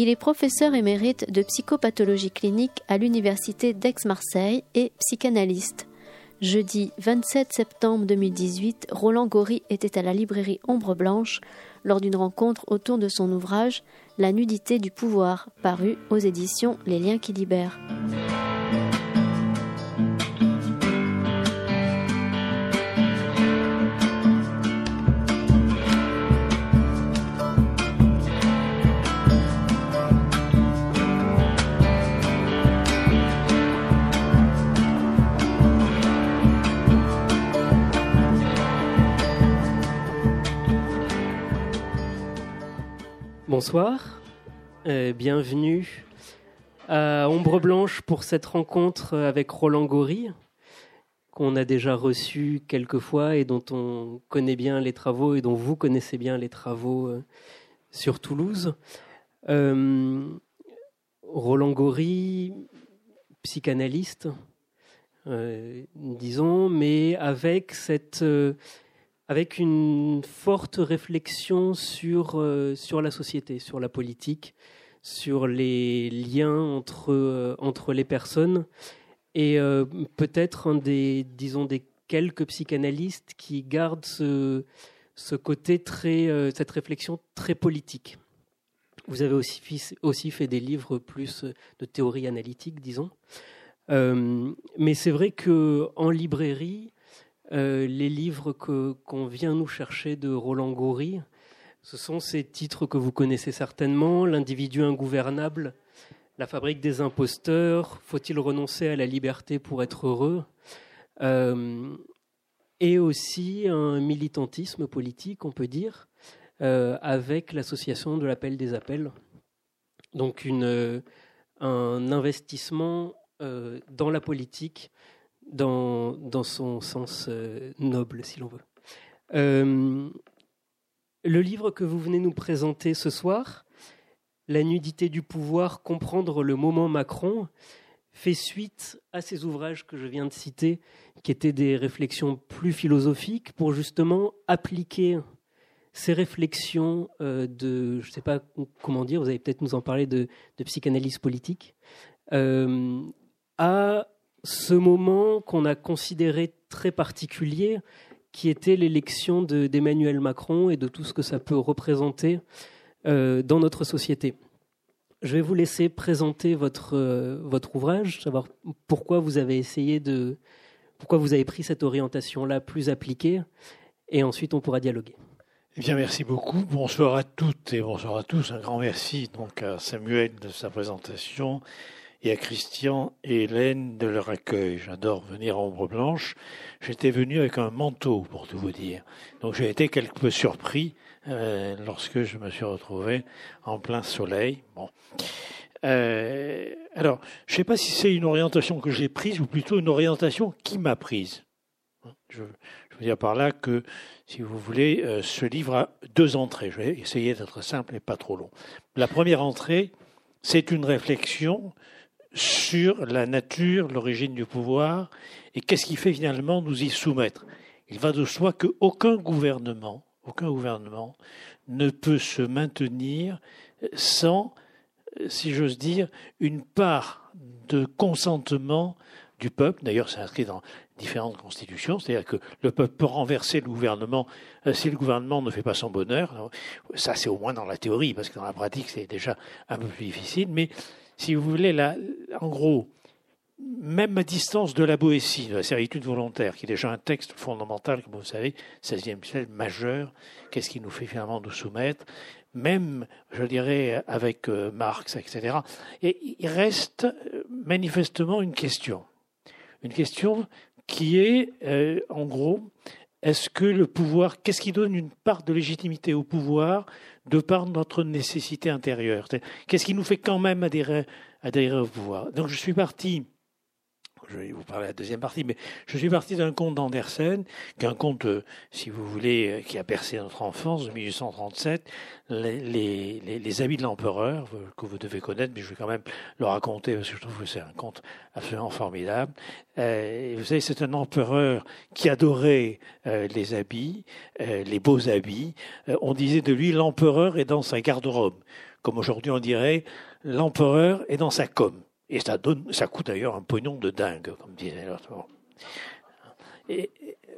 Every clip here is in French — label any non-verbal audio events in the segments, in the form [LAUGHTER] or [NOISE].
Il est professeur émérite de psychopathologie clinique à l'Université d'Aix-Marseille et psychanalyste. Jeudi 27 septembre 2018, Roland Gori était à la librairie Ombre Blanche lors d'une rencontre autour de son ouvrage La nudité du pouvoir, paru aux éditions Les liens qui libèrent. Bonsoir, euh, bienvenue à Ombre Blanche pour cette rencontre avec Roland Gori, qu'on a déjà reçu quelques fois et dont on connaît bien les travaux et dont vous connaissez bien les travaux euh, sur Toulouse. Euh, Roland Gori, psychanalyste, disons, mais avec cette avec une forte réflexion sur, euh, sur la société, sur la politique, sur les liens entre, euh, entre les personnes, et euh, peut-être un des, disons, des quelques psychanalystes qui gardent ce, ce côté très, cette réflexion très politique. Vous avez aussi, aussi fait des livres plus de théorie analytique, disons. mais c'est vrai que en librairie, euh, les livres qu'on vient nous chercher de Roland Goury. Ce sont ces titres que vous connaissez certainement L'individu ingouvernable, La fabrique des imposteurs, Faut-il renoncer à la liberté pour être heureux euh, Et aussi un militantisme politique, on peut dire, euh, avec l'association de l'appel des appels. Donc une, un investissement dans la politique dans, dans son sens euh, noble, si l'on veut. Euh, le livre que vous venez nous présenter ce soir, La nudité du pouvoir, comprendre le moment Macron, fait suite à ces ouvrages que je viens de citer, qui étaient des réflexions plus philosophiques pour justement appliquer ces réflexions euh, de, je ne sais pas comment dire, vous allez peut-être nous en parler de, de psychanalyse politique, à ce moment qu'on a considéré très particulier, qui était l'élection d'Emmanuel Macron et de tout ce que ça peut représenter euh, dans notre société. Je vais vous laisser présenter votre, euh, votre ouvrage, savoir pourquoi vous avez essayé de. pourquoi vous avez pris cette orientation-là plus appliquée, et ensuite on pourra dialoguer. Eh bien, merci beaucoup. Bonsoir à toutes et bonsoir à tous. Un grand merci donc à Samuel de sa présentation et à Christian et Hélène de leur accueil. J'adore venir à Ombre Blanche. J'étais venu avec un manteau, pour tout vous dire. Donc j'ai été quelque peu surpris euh, lorsque je me suis retrouvé en plein soleil. Bon. Euh, alors, je ne sais pas si c'est une orientation que j'ai prise ou plutôt une orientation qui m'a prise. Je, je, veux dire par là que, si vous voulez, euh, ce livre a deux entrées. Je vais essayer d'être simple et pas trop long. La première entrée, c'est une réflexion sur la nature, l'origine du pouvoir et qu'est-ce qui fait finalement nous y soumettre? Il va de soi qu'aucun gouvernement, aucun gouvernement ne peut se maintenir sans, si j'ose dire, une part de consentement du peuple. D'ailleurs, c'est inscrit dans différentes constitutions, c'est-à-dire que le peuple peut renverser le gouvernement euh, si le gouvernement ne fait pas son bonheur. Ça, c'est au moins dans la théorie, parce que dans la pratique, c'est déjà un peu plus difficile. Si vous voulez, en gros, même à distance de la Boétie, de la servitude volontaire, qui est déjà un texte fondamental, comme vous savez, 16e siècle, majeur, qu'est-ce qui nous fait finalement nous soumettre, même, je dirais, avec euh, Marx, etc. Et il reste euh, manifestement une question. Une question qui est, euh, en gros, est-ce que le pouvoir, qu'est-ce qui donne une part de légitimité au pouvoir de par notre nécessité intérieure? Qu'est-ce qui nous fait quand même adhérer, adhérer au pouvoir? Donc je suis parti je vais vous parler de la deuxième partie, mais je suis parti d'un conte d'Andersen, qui est un conte, euh, si vous voulez, euh, qui a percé notre enfance, de 1837, les, les, les habits de l'empereur, euh, que vous devez connaître, mais je vais quand même le raconter, parce que je trouve que c'est un conte absolument formidable. Euh, vous savez, c'est un empereur qui adorait les habits, les beaux habits. on disait de lui, l'empereur est dans sa garde-robe comme aujourd'hui on dirait, l'empereur est dans sa com. Et ça, donne, ça coûte d'ailleurs un pognon de dingue, comme disait l'autre. Et,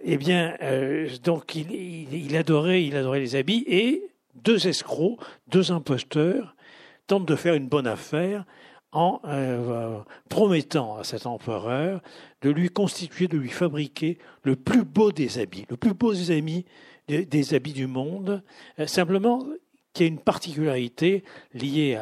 eh bien, euh, donc il, adorait, il adorait les habits et deux escrocs, deux imposteurs tentent de faire une bonne affaire en euh, promettant à cet empereur de lui constituer, de lui fabriquer le plus beau des habits, le plus beau des habits, des, habits du monde, euh, simplement qu'il y a une particularité liée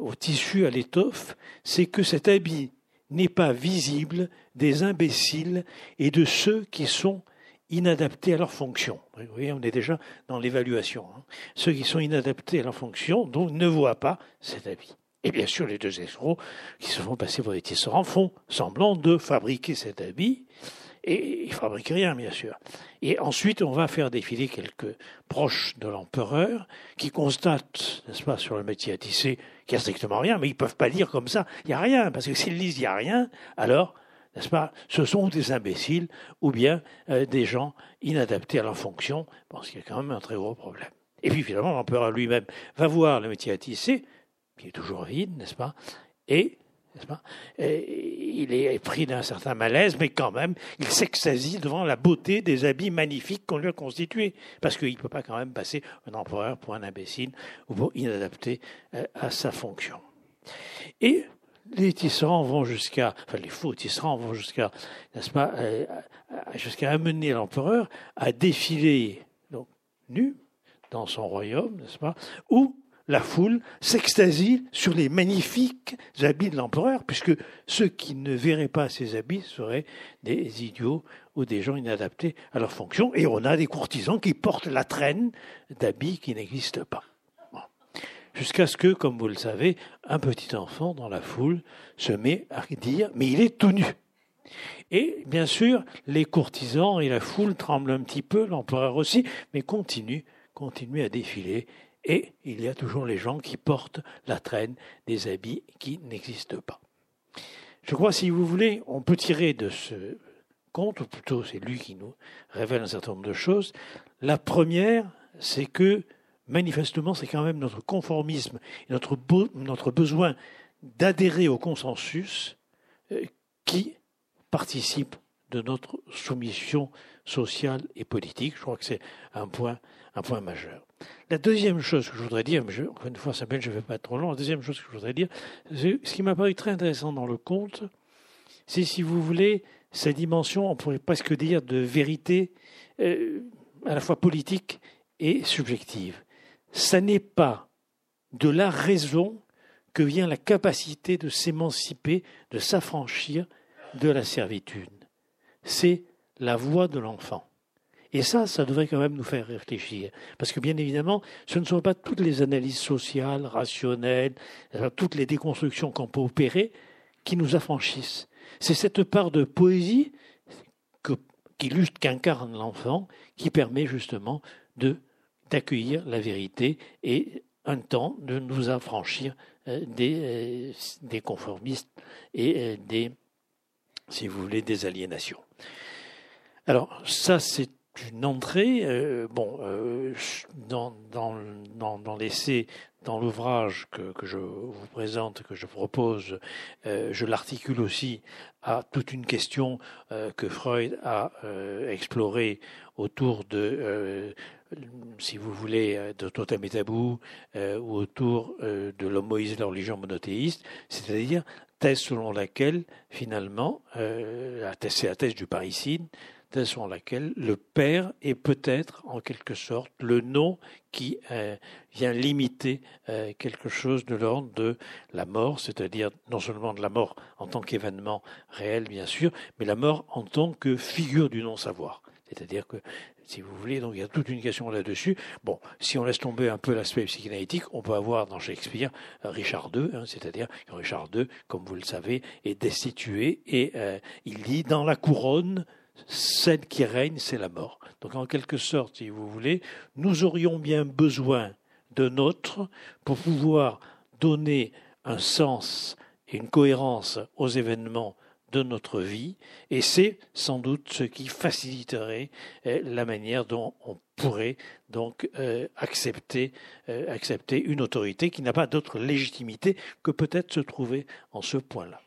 au tissu, à l'étoffe, c'est que cet habit n'est pas visible des imbéciles et de ceux qui sont inadaptés à leur fonction. Vous voyez, on est déjà dans l'évaluation. Hein. Ceux qui sont inadaptés à leur fonction, donc ne voient pas cet habit. Et bien sûr, les deux escrocs qui se font passer pour des tisserands font semblant de fabriquer cet habit, et ils fabriquent rien, bien sûr. Et ensuite, on va faire défiler quelques proches de l'empereur qui constatent, n'est-ce pas, sur le métier à tisser, qu'il n'y a strictement rien, mais ils ne peuvent pas lire comme ça, il n'y a rien, parce que s'ils lisent, il n'y a rien, alors, n'est-ce pas, ce sont des imbéciles ou bien euh, des gens inadaptés à leur fonction, parce qu'il y a quand même un très gros problème. Et puis finalement, l'empereur lui-même va voir le métier à tisser, qui est toujours vide, n'est-ce pas Et, il est pris d'un certain malaise, mais quand même, il s'extasie devant la beauté des habits magnifiques qu'on lui a constitués, parce qu'il ne peut pas quand même passer un empereur pour un imbécile ou pour inadapté euh, à sa fonction. Et les tisserands vont jusqu'à, enfin les faux tisserands vont jusqu'à, n'est-ce pas, euh, jusqu'à amener l'empereur à défiler donc nu dans son royaume, n'est-ce pas, ou la foule s'extasie sur les magnifiques habits de l'empereur, puisque ceux qui ne verraient pas ces habits seraient des idiots ou des gens inadaptés à leur fonction. Et on a des courtisans qui portent la traîne d'habits qui n'existent pas. Jusqu'à ce que, comme vous le savez, un petit enfant dans la foule se met à dire Mais il est tout nu. Et bien sûr, les courtisans et la foule tremblent un petit peu, l'empereur aussi, mais continuent, continuent à défiler et il y a toujours les gens qui portent la traîne des habits qui n'existent pas. Je crois, si vous voulez, on peut tirer de ce conte, ou plutôt c'est lui qui nous révèle un certain nombre de choses. La première, c'est que manifestement, c'est quand même notre conformisme, notre, notre besoin d'adhérer au consensus euh, qui participe de notre soumission sociale et politique. Je crois que c'est un point, un point majeur. La deuxième chose que je voudrais dire, mais encore une fois, Samuel, je ne vais pas être trop long, la deuxième chose que je voudrais dire, ce qui m'a paru très intéressant dans le conte, c'est, si vous voulez, sa dimension, on pourrait presque dire, de vérité euh, à la fois politique et subjective. Ça n'est pas de la raison que vient la capacité de s'émanciper, de s'affranchir de la servitude. C'est la voix de l'enfant. Et ça, ça devrait quand même nous faire réfléchir. Parce que bien évidemment, ce ne sont pas toutes les analyses sociales, rationnelles, euh, toutes les déconstructions qu'on peut opérer qui nous affranchissent. C'est cette part de poésie que, qui qu'incarne l'enfant qui permet justement d'accueillir la vérité et un temps de nous affranchir euh, des, euh, des conformistes et des, si vous voulez, des aliénations. Alors ça, c'est une entrée. Euh, bon, euh, dans, dans, dans, dans l'essai, dans l'ouvrage que, que, je vous présente, que je propose, euh, je l'articule aussi à toute une question que Freud a explorée autour de, si vous voulez, de totem et tabou, ou autour de l'homme Moïse et la religion monothéiste, c'est-à-dire thèse selon laquelle, finalement, c'est la thèse du parricide, selon laquelle le Père est peut-être en quelque sorte le nom qui euh, vient limiter euh, quelque chose de l'ordre de la mort, c'est-à-dire non seulement de la mort en tant qu'événement réel, bien sûr, mais la mort en tant que figure du non-savoir. C'est-à-dire que, si vous voulez, donc il y a toute une question là-dessus. Bon, si on laisse tomber un peu l'aspect psychanalytique, on peut avoir dans Shakespeare euh, Richard II, hein, c'est-à-dire Richard II, comme vous le savez, est destitué et il dit dans la couronne celle qui règne, c'est la mort. Donc en quelque sorte, si vous voulez, nous aurions bien besoin de notre pour pouvoir donner un sens et une cohérence aux événements de notre vie, et c'est sans doute ce qui faciliterait eh, la manière dont on pourrait donc accepter, accepter une autorité qui n'a pas d'autre légitimité que peut-être se trouver en ce point-là.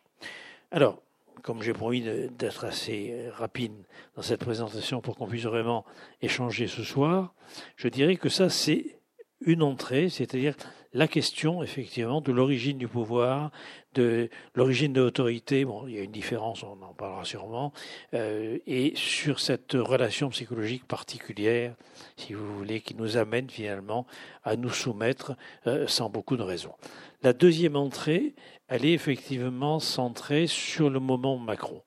Alors, comme j'ai promis d'être assez rapide dans cette présentation pour qu'on puisse vraiment échanger ce soir, je dirais que ça, c'est une entrée, c'est-à-dire la question, effectivement, de l'origine du pouvoir, de l'origine de l'autorité. Bon, il y a une différence, on en parlera sûrement, euh, et sur cette relation psychologique particulière, si vous voulez, qui nous amène finalement à nous soumettre euh, sans beaucoup de raison. La deuxième entrée, elle est effectivement centrée sur le moment Macron.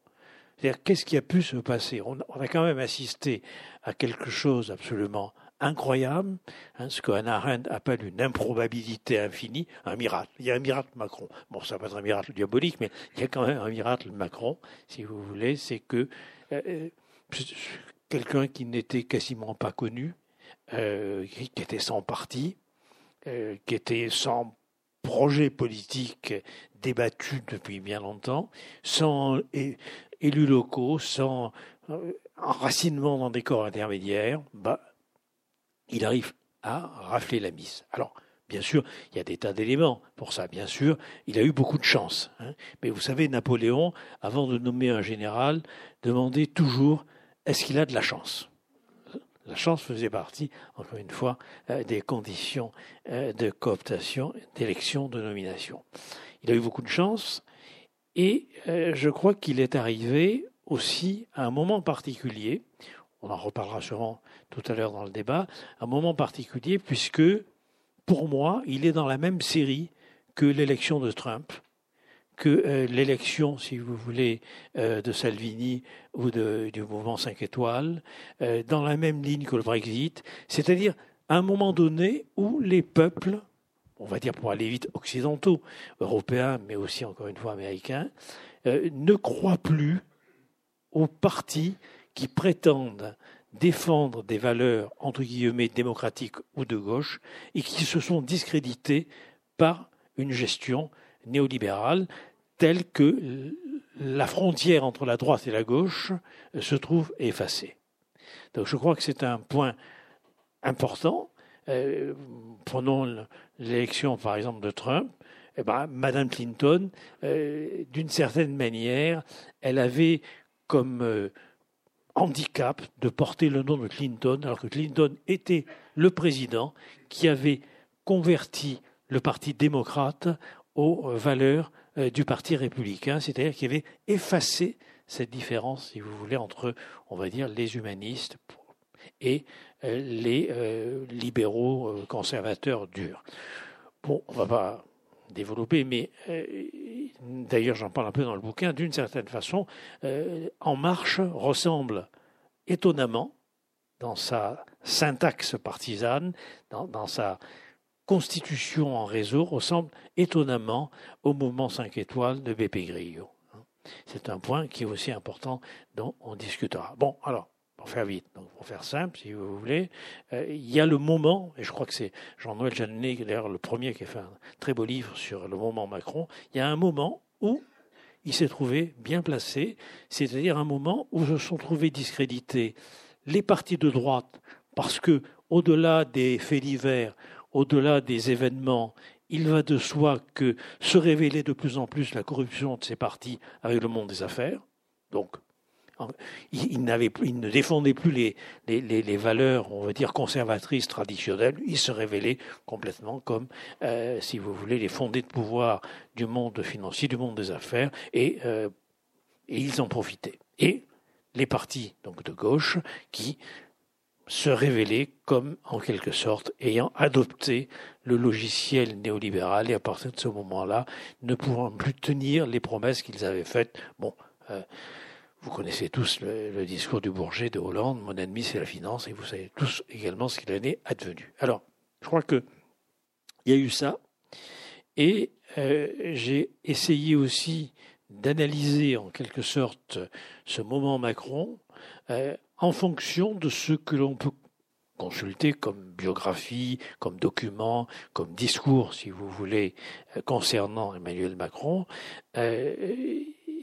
C'est-à-dire, qu'est-ce qui a pu se passer? On, a quand même assisté à quelque chose absolument incroyable, hein, ce que Arendt appelle une improbabilité infinie, un miracle. Il y a un miracle Macron. Bon, ça va être un miracle diabolique, mais il y a quand même un miracle Macron, si vous voulez, c'est que euh, quelqu'un qui n'était quasiment pas connu, euh, qui était sans parti, euh, qui était sans projet politique débattu depuis bien longtemps, sans élus locaux, sans enracinement dans des corps intermédiaires, bah, il arrive à rafler la mise. Alors, bien sûr, il y a des tas d'éléments pour ça. Bien sûr, il a eu beaucoup de chance. Hein. Mais vous savez, Napoléon, avant de nommer un général, demandait toujours est-ce qu'il a de la chance? La chance faisait partie, encore une fois, euh, des conditions euh, de cooptation, d'élection, de nomination. Il a eu beaucoup de chance et euh, je crois qu'il est arrivé aussi à un moment particulier on en reparlera sûrement tout à l'heure dans le débat, un moment particulier puisque, pour moi, il est dans la même série que l'élection de Trump, que euh, l'élection, si vous voulez, euh, de Salvini ou du mouvement 5 étoiles, euh, dans la même ligne que le Brexit, c'est-à-dire à un moment donné où les peuples, on va dire pour aller vite, occidentaux, européens, mais aussi encore une fois américains, ne croient plus aux partis qui prétendent défendre des valeurs entre guillemets démocratiques ou de gauche et qui se sont discrédités par une gestion néolibérale telle que la frontière entre la droite et la gauche se trouve effacée. Donc je crois que c'est un point important. Euh, prenons l'élection par exemple de Trump. Eh ben, Madame Clinton, euh, d'une certaine manière, elle avait comme euh, handicap de porter le nom de Clinton, alors que Clinton était le président qui avait converti le Parti démocrate aux valeurs du Parti républicain, c'est-à-dire qui avait effacé cette différence, si vous voulez, entre, on va dire, les humanistes et euh, les euh, libéraux conservateurs durs. Bon, on va pas développer, mais d'ailleurs j'en parle un peu dans le bouquin, d'une certaine façon, euh, En Marche ressemble étonnamment, dans sa syntaxe partisane, dans, sa constitution en réseau, ressemble étonnamment au mouvement 5 étoiles de BP Grillo. C'est un point qui est aussi important dont on discutera. Bon, alors, pour faire vite, pour faire simple, si vous voulez, euh, il y a le moment, et je crois que c'est Jean-Noël Jeannet, d'ailleurs le premier qui a fait un très beau livre sur le moment Macron, il y a un moment où il s'est trouvé bien placé, c'est-à-dire un moment où se sont trouvés discrédités les partis de droite, parce que, au-delà des faits divers, au-delà des événements, il va de soi que se révélait de plus en plus la corruption de ces partis avec le monde des affaires. Donc, il, ne défendait plus les, valeurs, on va dire, conservatrices traditionnelles. Il se révélait complètement comme, euh, si vous voulez, les fondés de pouvoir du monde financier, du monde des affaires, et, euh, ils en profitaient. Et les partis donc de gauche qui se révélaient comme, en quelque sorte, ayant adopté le logiciel néolibéral et à partir de ce moment-là, ne pouvant plus tenir les promesses qu'ils avaient faites. Bon, euh, vous connaissez tous le, discours du Bourget de Hollande, mon ennemi c'est la finance, et vous savez tous également ce qu'il en est advenu. Alors, je crois que il y a eu ça, et euh, j'ai essayé aussi d'analyser en quelque sorte ce moment Macron euh, en fonction de ce que l'on peut consulter comme biographie, comme document, comme discours, si vous voulez, euh, concernant Emmanuel Macron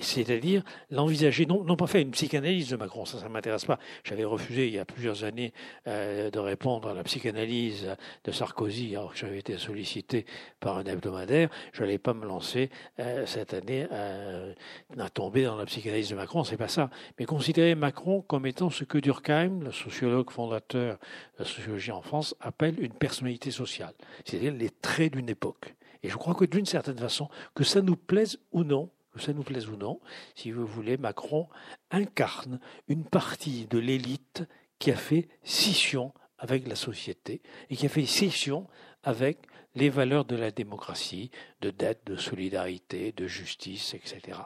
c'est-à-dire l'envisager, non, pas faire une psychanalyse de Macron, ça, ça ne m'intéresse pas. J'avais refusé il y a plusieurs années euh, de répondre à la psychanalyse de Sarkozy, alors que j'avais été sollicité par un hebdomadaire. Je n'allais pas me lancer euh, cette année euh, à tomber dans la psychanalyse de Macron, c'est pas ça. Mais considérer Macron comme étant ce que Durkheim, le sociologue fondateur de la sociologie en France, appelle une personnalité sociale, c'est-à-dire les traits d'une époque. Et je crois que d'une certaine façon, que ça nous plaise ou non, que ça nous plaise ou non, si vous voulez, Macron incarne une partie de l'élite qui a fait scission avec la société et qui a fait scission avec les valeurs de la démocratie, de dette, de solidarité, de justice, etc.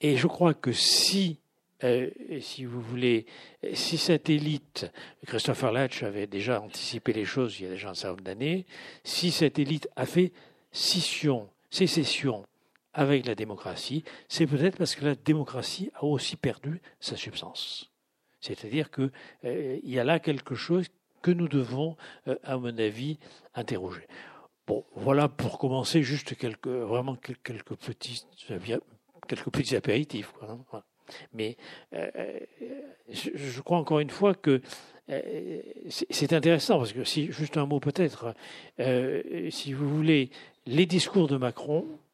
Et je crois que si, euh, si vous voulez, si cette élite, Christopher Latch avait déjà anticipé les choses il y a déjà un certain nombre d'années, si cette élite a fait scission, sécession avec la démocratie, c'est peut-être parce que la démocratie a aussi perdu sa substance. C'est-à-dire qu'il euh, y a là quelque chose que nous devons, euh, à mon avis, interroger. Bon, voilà pour commencer juste quelques, vraiment quelques petits, quelques petits apéritifs. Hein, Mais euh, je, crois encore une fois que c'est intéressant parce que si juste un mot peut-être, si vous voulez, les discours de Macron, euh,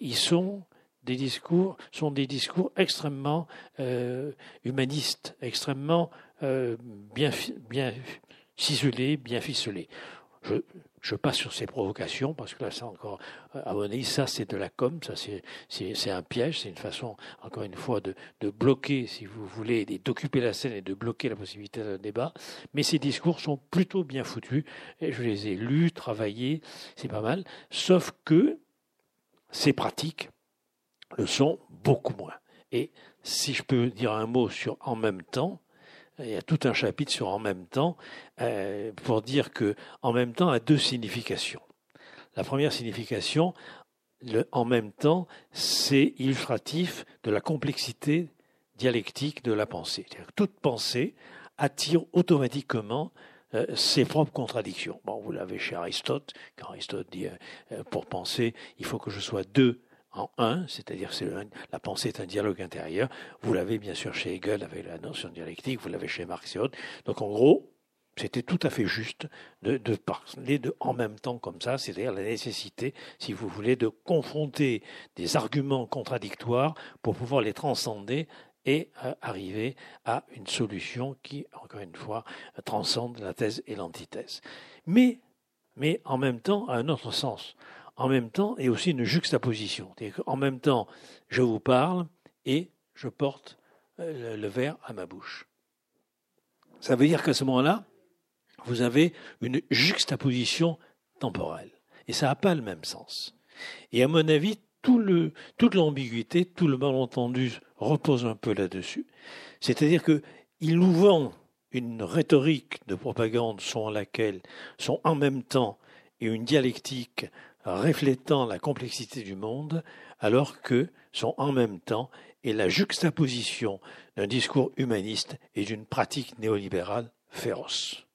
ils sont des discours sont des discours extrêmement euh, humanistes, extrêmement euh, bien bien ciselés, bien ficelés. Je, passe sur ces provocations parce que là, c'est encore, à mon avis, ça c'est de la com, ça c'est un piège, c'est une façon, encore une fois, de, de bloquer, si vous voulez, d'occuper la scène et de bloquer la possibilité d'un débat. Mais ces discours sont plutôt bien foutus. Et je les ai lus, travaillés, c'est pas mal. Sauf que ces pratiques le sont beaucoup moins. Et si je peux dire un mot sur en même temps, il y a tout un chapitre sur en même temps euh, pour dire que en même temps a deux significations. La première signification, le, en même temps, c'est illustratif de la complexité dialectique de la pensée. toute pensée attire automatiquement euh, ses propres contradictions. Bon, vous l'avez chez Aristote, quand Aristote dit euh, euh, pour penser, il faut que je sois deux en un, c'est-à-dire que la pensée est un dialogue intérieur. Vous l'avez bien sûr chez Hegel avec la notion dialectique, vous l'avez chez Marx et autres. Donc en gros, c'était tout à fait juste de, de, parler de en même temps comme ça, c'est-à-dire la nécessité, si vous voulez, de confronter des arguments contradictoires pour pouvoir les transcender et arriver à une solution qui, encore une fois, transcende la thèse et l'antithèse. Mais, mais en même temps, à un autre sens. En même temps, et aussi une juxtaposition. En même temps, je vous parle et je porte euh, le verre à ma bouche. Ça veut dire qu'à ce moment-là, vous avez une juxtaposition temporelle. Et ça n'a pas le même sens. Et à mon avis, toute l'ambiguïté, tout le malentendu repose un peu là-dessus. C'est-à-dire qu'il nous vend une rhétorique de propagande selon laquelle sont en même temps et une dialectique reflétant la complexité du monde, alors que sont en même temps et la juxtaposition d'un discours humaniste et d'une pratique néolibérale féroce.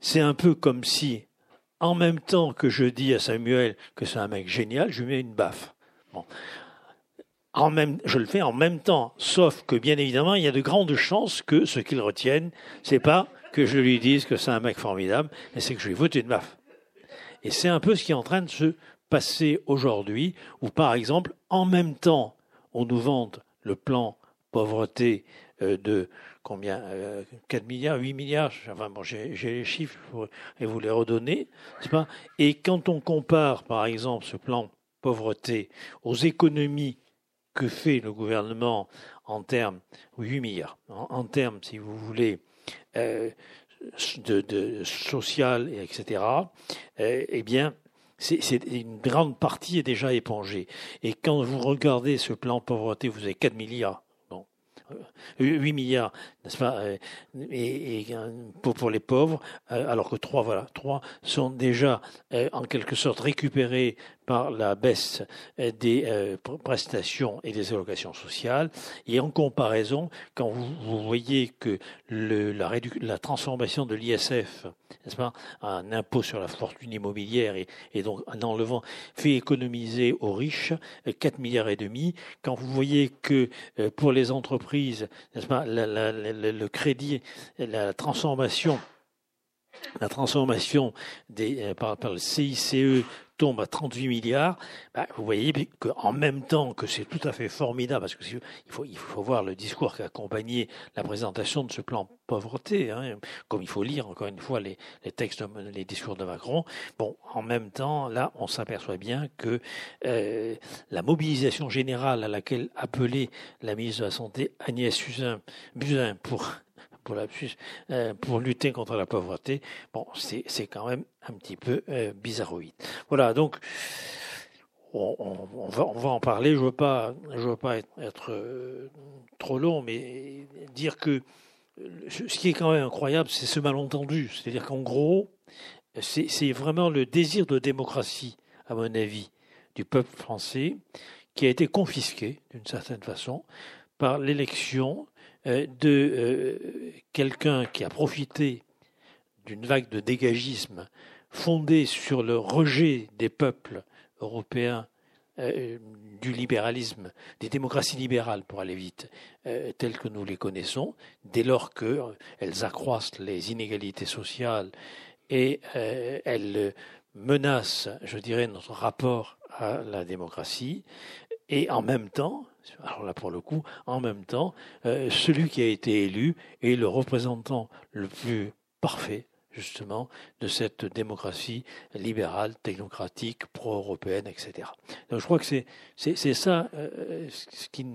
C'est un peu comme si, en même temps que je dis à Samuel que c'est un mec génial, je lui mets une baffe. En même, je le fais en même temps, sauf que bien évidemment, il y a de grandes chances que ce qu'il retienne, c'est pas que je lui dise que c'est un mec formidable, mais c'est que je lui vote une baffe. Et c'est un peu ce qui est en train de se passer aujourd'hui, où par exemple, en même temps, on nous vante le plan pauvreté euh, de combien 4 euh, milliards, 8 milliards, enfin bon, j'ai les chiffres et vous les redonner, pas? Et quand on compare par exemple ce plan pauvreté aux économies que fait le gouvernement en termes, 8 milliards, en, termes, si vous voulez, euh, de, social, etc., euh, eh bien, une grande partie est déjà épongée. Et quand vous regardez ce plan pauvreté, vous avez 4 milliards. Bon, 8 euh, milliards, n'est-ce pas, et, pour, pour, les pauvres, alors que 3, voilà, 3 sont déjà en quelque sorte récupérés par la baisse des prestations et des allocations sociales. Et en comparaison, quand vous, voyez que le, la, la transformation de l'ISF, n'est-ce pas, un impôt sur la fortune immobilière et, donc en enlevant, fait économiser aux riches 4 milliards et demi, quand vous voyez que pour les entreprises, n'est-ce pas, le crédit, la transformation la transformation des, euh, par, par, le CICE tombe à 38 milliards, bah, vous voyez qu'en même temps que c'est tout à fait formidable, parce qu'il faut, il faut voir le discours qui a accompagné la présentation de ce plan pauvreté, hein, comme il faut lire encore une fois les, les textes, les discours de Macron. Bon, en même temps, là, on s'aperçoit bien que euh, la mobilisation générale à laquelle appelait la ministre de la Santé Agnès Buzyn pour pour, euh, pour lutter contre la pauvreté, bon, c'est quand même un petit peu euh, bizarroïde. Voilà, donc on, va, en parler. Je veux pas, je veux pas être, euh, trop long, mais dire que ce qui est quand même incroyable, c'est ce malentendu. C'est-à-dire qu'en gros, c'est vraiment le désir de démocratie, à mon avis, du peuple français, qui a été confisqué, d'une certaine façon, par l'élection euh, de euh, quelqu'un qui a profité d'une vague de dégagisme fondée sur le rejet des peuples européens euh, du libéralisme, des démocraties libérales, pour aller vite, telles que nous les connaissons, dès lors qu'elles accroissent les inégalités sociales et elles menacent, je dirais, notre rapport à la démocratie, et en même temps, alors là pour le coup, en même temps, euh, celui qui a été élu est le représentant le plus parfait justement de cette démocratie libérale, technocratique, pro-européenne, etc. Donc je crois que c'est ça euh, ce qui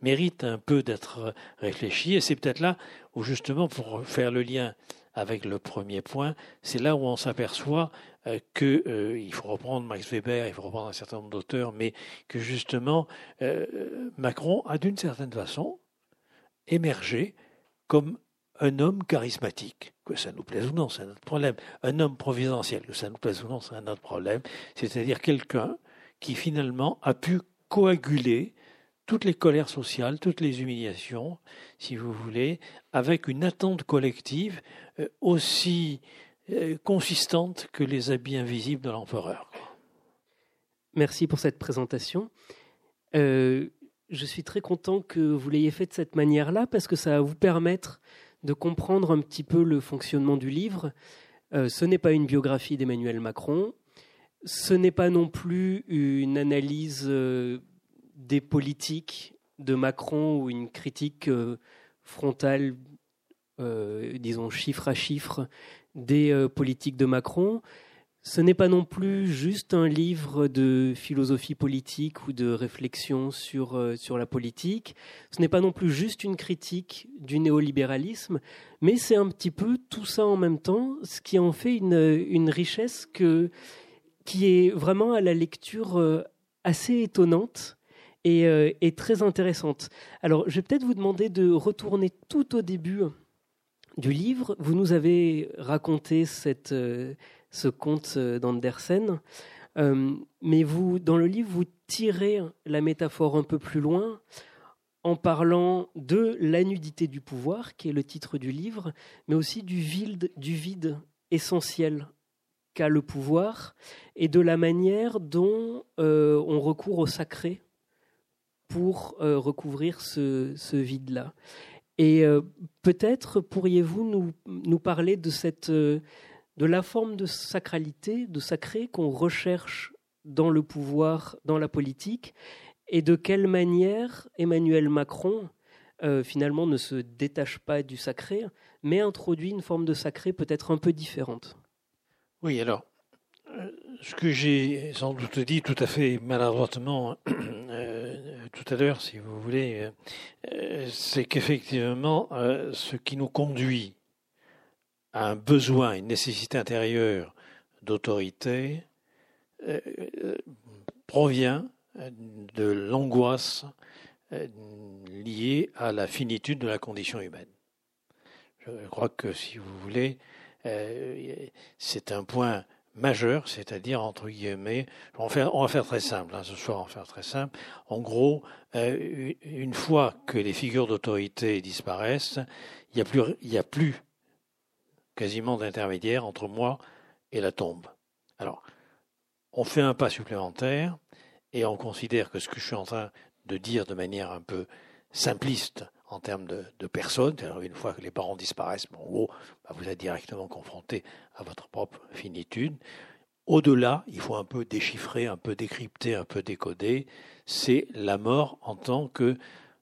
mérite un peu d'être réfléchi, et c'est peut-être là où justement pour faire le lien avec le premier point, c'est là où on s'aperçoit euh, que euh, il faut reprendre Max Weber, il faut reprendre un certain nombre d'auteurs, mais que justement euh, Macron a d'une certaine façon émergé comme un homme charismatique, que ça nous plaise ou non, c'est un autre problème. Un homme providentiel, que ça nous plaise ou non, c'est un autre problème. C'est-à-dire quelqu'un qui finalement a pu coaguler toutes les colères sociales, toutes les humiliations, si vous voulez, avec une attente collective aussi euh, consistante que les habits invisibles de l'empereur. Merci pour cette présentation. Euh, je suis très content que vous l'ayez fait de cette manière-là parce que ça va vous permettre de comprendre un petit peu le fonctionnement du livre. Euh, ce n'est pas une biographie d'Emmanuel Macron, ce n'est pas non plus une analyse des politiques de Macron ou une critique frontale, disons chiffre à chiffre, des euh, politiques de Macron. Ce n'est pas non plus juste un livre de philosophie politique ou de réflexion sur, euh, sur la politique. Ce n'est pas non plus juste une critique du néolibéralisme, mais c'est un petit peu tout ça en même temps, ce qui en fait une, une richesse que, qui est vraiment à la lecture euh, assez étonnante et, et très intéressante. Alors, je vais peut-être vous demander de retourner tout au début du livre, vous nous avez raconté cette, euh, ce conte euh, d'Andersen, euh, mais vous, dans le livre, vous tirez la métaphore un peu plus loin en parlant de la nudité du pouvoir, qui est le titre du livre, mais aussi du vide, du vide essentiel qu'a le pouvoir et de la manière dont on recourt au sacré pour recouvrir ce, vide-là. Et euh, peut-être pourriez-vous nous, parler de, cette, euh, de la forme de sacralité, de sacré qu'on recherche dans le pouvoir, dans la politique, et de quelle manière Emmanuel Macron, euh, finalement, ne se détache pas du sacré, mais introduit une forme de sacré peut-être un peu différente. Oui, alors, ce que j'ai sans doute dit tout à fait maladroitement [CLEARS THROAT] euh, tout à l'heure, si vous voulez, euh, c'est qu'effectivement, euh, ce qui nous conduit un besoin, une nécessité intérieure d'autorité, provient de l'angoisse liée à la finitude de la condition humaine. Je crois que, si vous voulez, c'est un point majeur, c'est-à-dire entre guillemets, on va faire, on va faire très simple, hein, ce soir on va faire très simple. En gros, euh, une fois que les figures d'autorité disparaissent, il n'y a plus, il a plus quasiment d'intermédiaire entre moi et la tombe. Alors, on fait un pas supplémentaire et on considère que ce que je suis en train de dire de manière un peu simpliste en termes de, personnes, une fois que les parents disparaissent, en gros, bah, vous êtes directement confronté à votre propre finitude. Au-delà, il faut un peu déchiffrer, un peu décrypter, un peu décoder, c'est la mort en tant que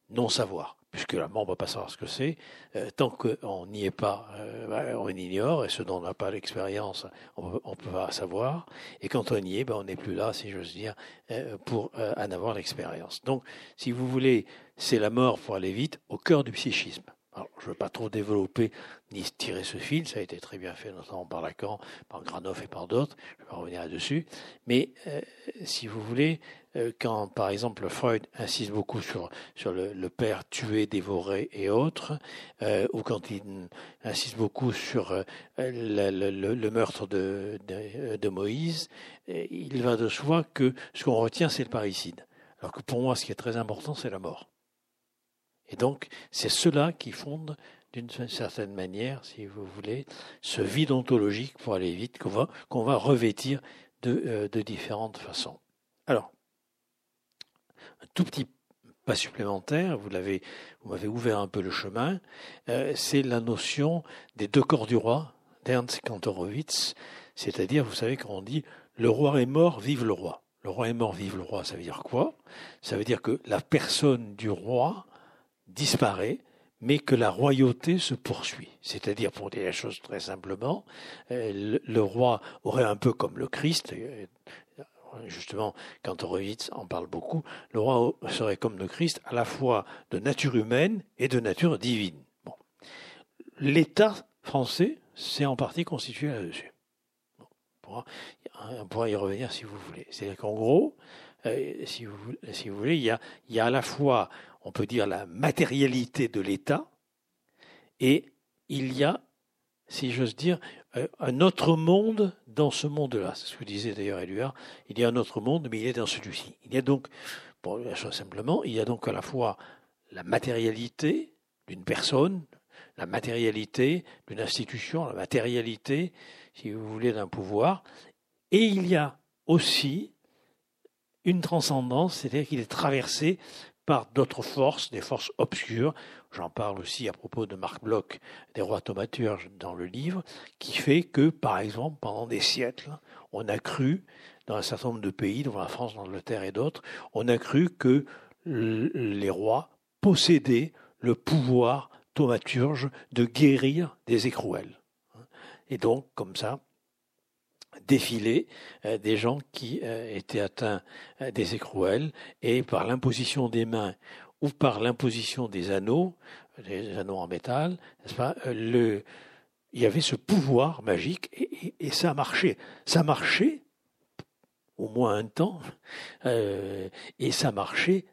non-savoir puisque la mort, on ne va pas savoir ce que c'est. Euh, tant qu'on n'y est pas, euh, bah, on ignore, et ce dont on n'a pas l'expérience, on ne peut pas savoir. Et quand on y est, bah, on n'est plus là, si j'ose dire, euh, pour en avoir l'expérience. Donc, si vous voulez, c'est la mort, pour aller vite, au cœur du psychisme. Alors, je ne veux pas trop développer ni tirer ce fil, ça a été très bien fait, notamment par Lacan, par Granoff et par d'autres, je vais revenir là-dessus. Mais si vous voulez, euh, quand, par exemple, Freud insiste beaucoup sur, sur le, père tué, dévoré et autres, euh, ou quand il insiste beaucoup sur euh, le, meurtre de, de, Moïse, il va de soi que ce qu'on retient, c'est le parricide. Alors que pour moi, ce qui est très important, c'est la mort. Et donc, c'est cela qui fonde, d'une certaine manière, si vous voulez, ce vide ontologique, pour aller vite, qu'on va, revêtir de, de différentes façons. Alors, un tout petit pas supplémentaire, vous l'avez, m'avez ouvert un peu le chemin, euh, c'est la notion des deux corps du roi d'Ernst Kantorowicz, c'est-à-dire, vous savez, quand on dit le roi est mort, vive le roi. Le roi est mort, vive le roi, ça veut dire quoi? Ça veut dire que la personne du roi disparaît, mais que la royauté se poursuit. C'est-à-dire, pour dire la chose très simplement, euh, le, roi aurait un peu comme le Christ, justement, quand Horowitz en parle beaucoup, le roi serait comme le Christ, à la fois de nature humaine et de nature divine. L'État français s'est en partie constitué là-dessus. on, pourra, y revenir si vous voulez. C'est-à-dire qu'en gros, euh, si, vous, voulez, il y a à la fois, on peut dire, la matérialité de l'État, et il y a, si j'ose dire, euh, un autre monde dans ce monde-là. C'est ce que disait d'ailleurs Éluard. Il y a un autre monde, mais il est dans celui-ci. Il y a donc, chose simplement, il y a donc à la fois la matérialité d'une personne, la matérialité d'une institution, la matérialité, si vous voulez, d'un pouvoir, et il y a aussi une transcendance, c'est-à-dire qu'il est traversé par d'autres forces, des forces obscures. J'en parle aussi à propos de Marc Bloch, des rois thaumaturges dans le livre, qui fait que, par exemple, pendant des siècles, on a cru, dans un certain nombre de pays, dont la France, l'Angleterre et d'autres, on a cru que les rois possédaient le pouvoir thaumaturge de guérir des écrouelles. Et donc, comme ça, défiler euh, des gens qui euh, étaient atteints euh, des écrouelles et par l'imposition des mains ou par l'imposition des anneaux, des anneaux en métal, il y avait ce pouvoir magique et, et, ça marchait. Ça marchait au moins un temps et ça marchait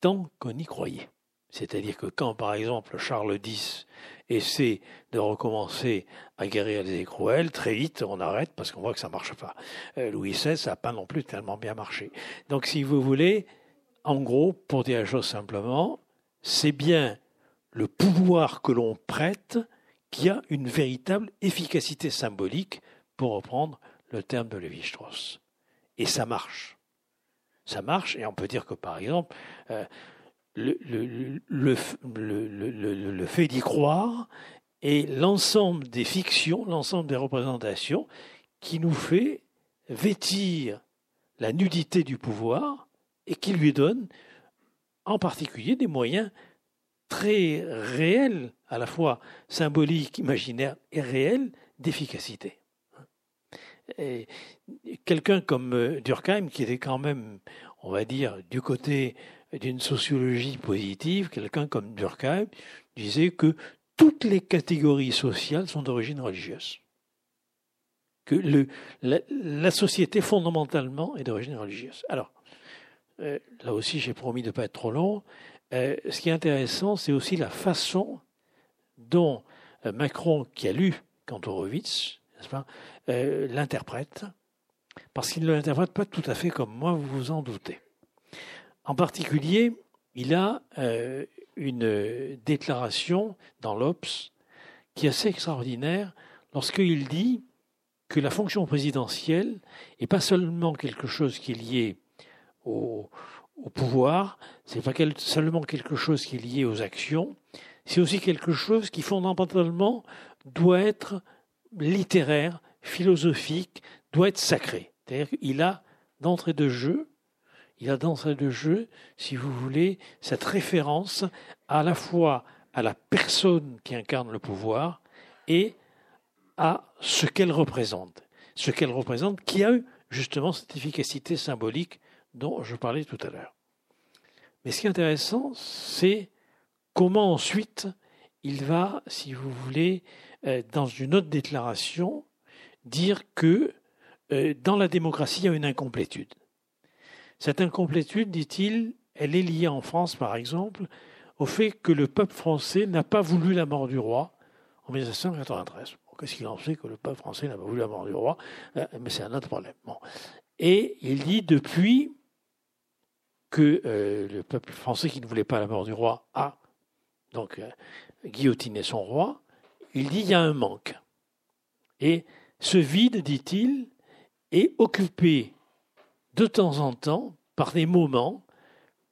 tant qu'on y croyait. C'est-à-dire que quand, par exemple, Charles X essaie de recommencer à guérir les écrouelles, très vite on arrête parce qu'on voit que ça marche pas. Euh, Louis XVI, ça n'a pas non plus tellement bien marché. Donc si vous voulez, en gros, pour dire la chose simplement, c'est bien le pouvoir que l'on prête qui a une véritable efficacité symbolique, pour reprendre le terme de Lévi-Strauss. Et ça marche. Ça marche, et on peut dire que par exemple, euh, le, fait d'y croire et l'ensemble des fictions, l'ensemble des représentations qui nous fait vêtir la nudité du pouvoir et qui lui donne en particulier des moyens très réels, à la fois symboliques, imaginaires et réels, d'efficacité. Quelqu'un comme Durkheim, qui était quand même, on va dire, du côté d'une sociologie positive, quelqu'un comme Durkheim disait que toutes les catégories sociales sont d'origine religieuse. Que la, société fondamentalement est d'origine religieuse. Alors, euh, là aussi j'ai promis de ne pas être trop long. Euh, ce qui est intéressant, c'est aussi la façon dont euh, Macron, qui a lu Kantorowicz, l'interprète, parce qu'il ne l'interprète pas tout à fait comme moi, vous vous en doutez. En particulier, il a euh, une déclaration dans l'Obs qui est assez extraordinaire lorsqu'il dit que la fonction présidentielle n'est pas seulement quelque chose qui est lié au, au pouvoir, c'est pas seulement quelque chose qui est lié aux actions, c'est aussi quelque chose qui fondamentalement doit être littéraire, philosophique, doit être sacré. C'est-à-dire qu'il a d'entrée de jeu, il a d'entrée de jeu, si vous voulez, cette référence à la fois à la personne qui incarne le pouvoir et à ce qu'elle représente. Ce qu'elle représente qui a eu justement cette efficacité symbolique dont je parlais tout à l'heure. Mais ce qui est intéressant, c'est comment ensuite il va, si vous voulez, euh, dans une autre déclaration, dire que euh, dans la démocratie, il y a une incomplétude. Cette incomplétude, dit-il, elle est liée en France, par exemple, au fait que le peuple français n'a pas voulu la mort du roi en 1993. Qu'est-ce qu'il en sait que le peuple français n'a pas voulu la mort du roi? Euh, Mais c'est un autre problème. Et il dit depuis que le peuple français qui ne voulait pas la mort du roi a donc guillotiner son roi, il dit il y a un manque. Et ce vide, dit-il, est occupé de temps en temps par des moments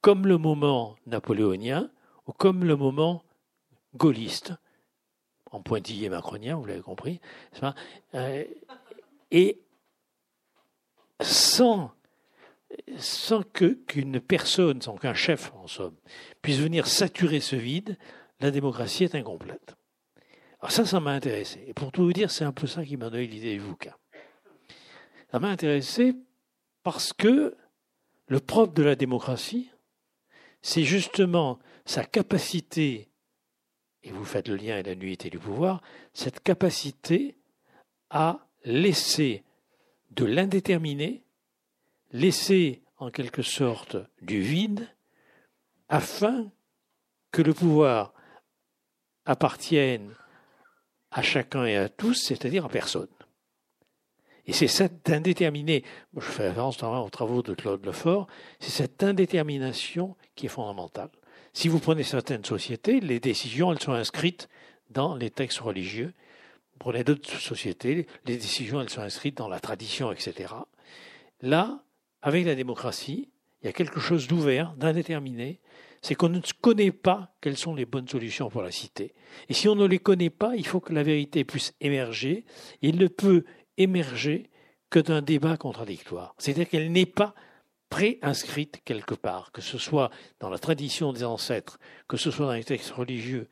comme le moment napoléonien ou comme le moment gaulliste, en pointillé macronien, vous l'avez compris, euh, et sans, sans qu'une personne, sans qu'un chef, en somme, puisse venir saturer ce vide, la démocratie est incomplète. Alors ça, ça m'a intéressé. Et pour tout vous dire, c'est un peu ça qui m'a donné l'idée du bouquin. Ça m'a intéressé parce que le propre de la démocratie, c'est justement sa capacité, et vous faites le lien avec la nuité du pouvoir, cette capacité à laisser de l'indéterminé, laisser en quelque sorte du vide, afin que le pouvoir appartiennent à chacun et à tous, c'est-à-dire à personne. Et c'est cette indéterminée, je fais référence aux travaux de Claude Lefort, c'est cette indétermination qui est fondamentale. Si vous prenez certaines sociétés, les décisions, elles sont inscrites dans les textes religieux. Prenez d'autres sociétés, les décisions, elles sont inscrites dans la tradition, etc. Là, avec la démocratie, il y a quelque chose d'ouvert, d'indéterminé, c'est qu'on ne connaît pas quelles sont les bonnes solutions pour la cité. Et si on ne les connaît pas, il faut que la vérité puisse émerger. Il ne peut émerger que d'un débat contradictoire. C'est-à-dire qu'elle n'est pas préinscrite quelque part, que ce soit dans la tradition des ancêtres, que ce soit dans les textes religieux.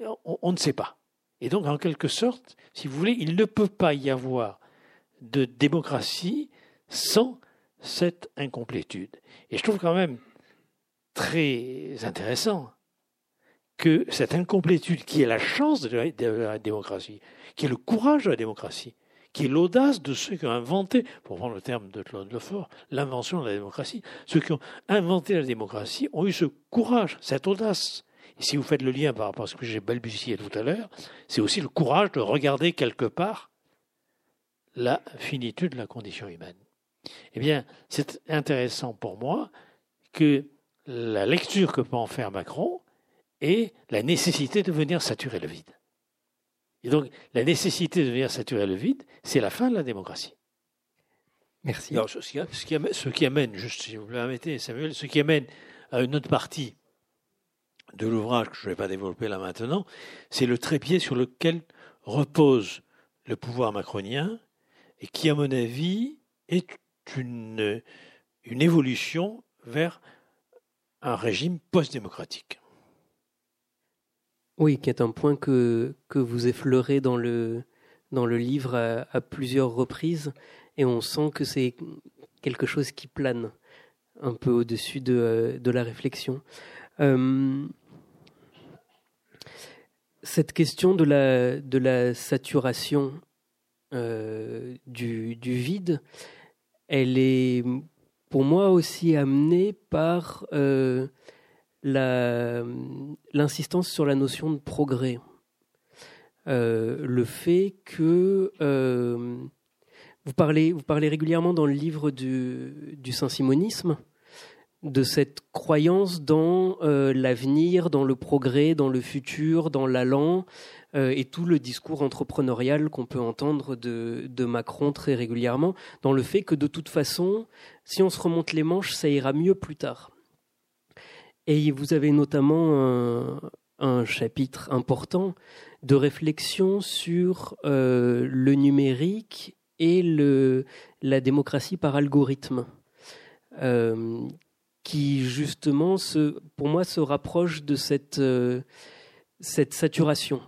On, on ne sait pas. Et donc, en quelque sorte, si vous voulez, il ne peut pas y avoir de démocratie sans cette incomplétude. Et je trouve quand même très intéressant que cette incomplétude qui est la chance de la, démocratie, qui est le courage de la démocratie, qui est l'audace de ceux qui ont inventé, pour prendre le terme de Claude Lefort, l'invention de la démocratie, ceux qui ont inventé la démocratie ont eu ce courage, cette audace. Et si vous faites le lien par rapport à ce que j'ai balbutié tout à l'heure, c'est aussi le courage de regarder quelque part la finitude de la condition humaine. Eh bien, c'est intéressant pour moi que la lecture que peut en faire Macron est la nécessité de venir saturer le vide. Et donc, la nécessité de venir saturer le vide, c'est la fin de la démocratie. Merci. Alors, ce, qui amène, ce qui amène, juste si vous me permettez, Samuel, ce qui amène à une autre partie de l'ouvrage que je ne vais pas développer là maintenant, c'est le trépied sur lequel repose le pouvoir macronien et qui, à mon avis, est une, une évolution vers un régime post-démocratique. Oui, qui est un point que, vous effleurez dans le, livre à, plusieurs reprises, et on sent que c'est quelque chose qui plane un peu au-dessus de, de, la réflexion. Euh, cette question de la, de la saturation euh, du, vide, elle est pour moi aussi amené par euh, l'insistance sur la notion de progrès. Euh, le fait que euh, vous parlez, vous parlez régulièrement dans le livre du, saint-simonisme de cette croyance dans euh, l'avenir, dans le progrès, dans le futur, dans l'allant, et tout le discours entrepreneurial qu'on peut entendre de, de, Macron très régulièrement, dans le fait que de toute façon, si on se remonte les manches, ça ira mieux plus tard. Et vous avez notamment un, chapitre important de réflexion sur euh, le numérique et le, la démocratie par algorithme, euh, qui justement, se, pour moi, se rapproche de cette, euh, cette saturation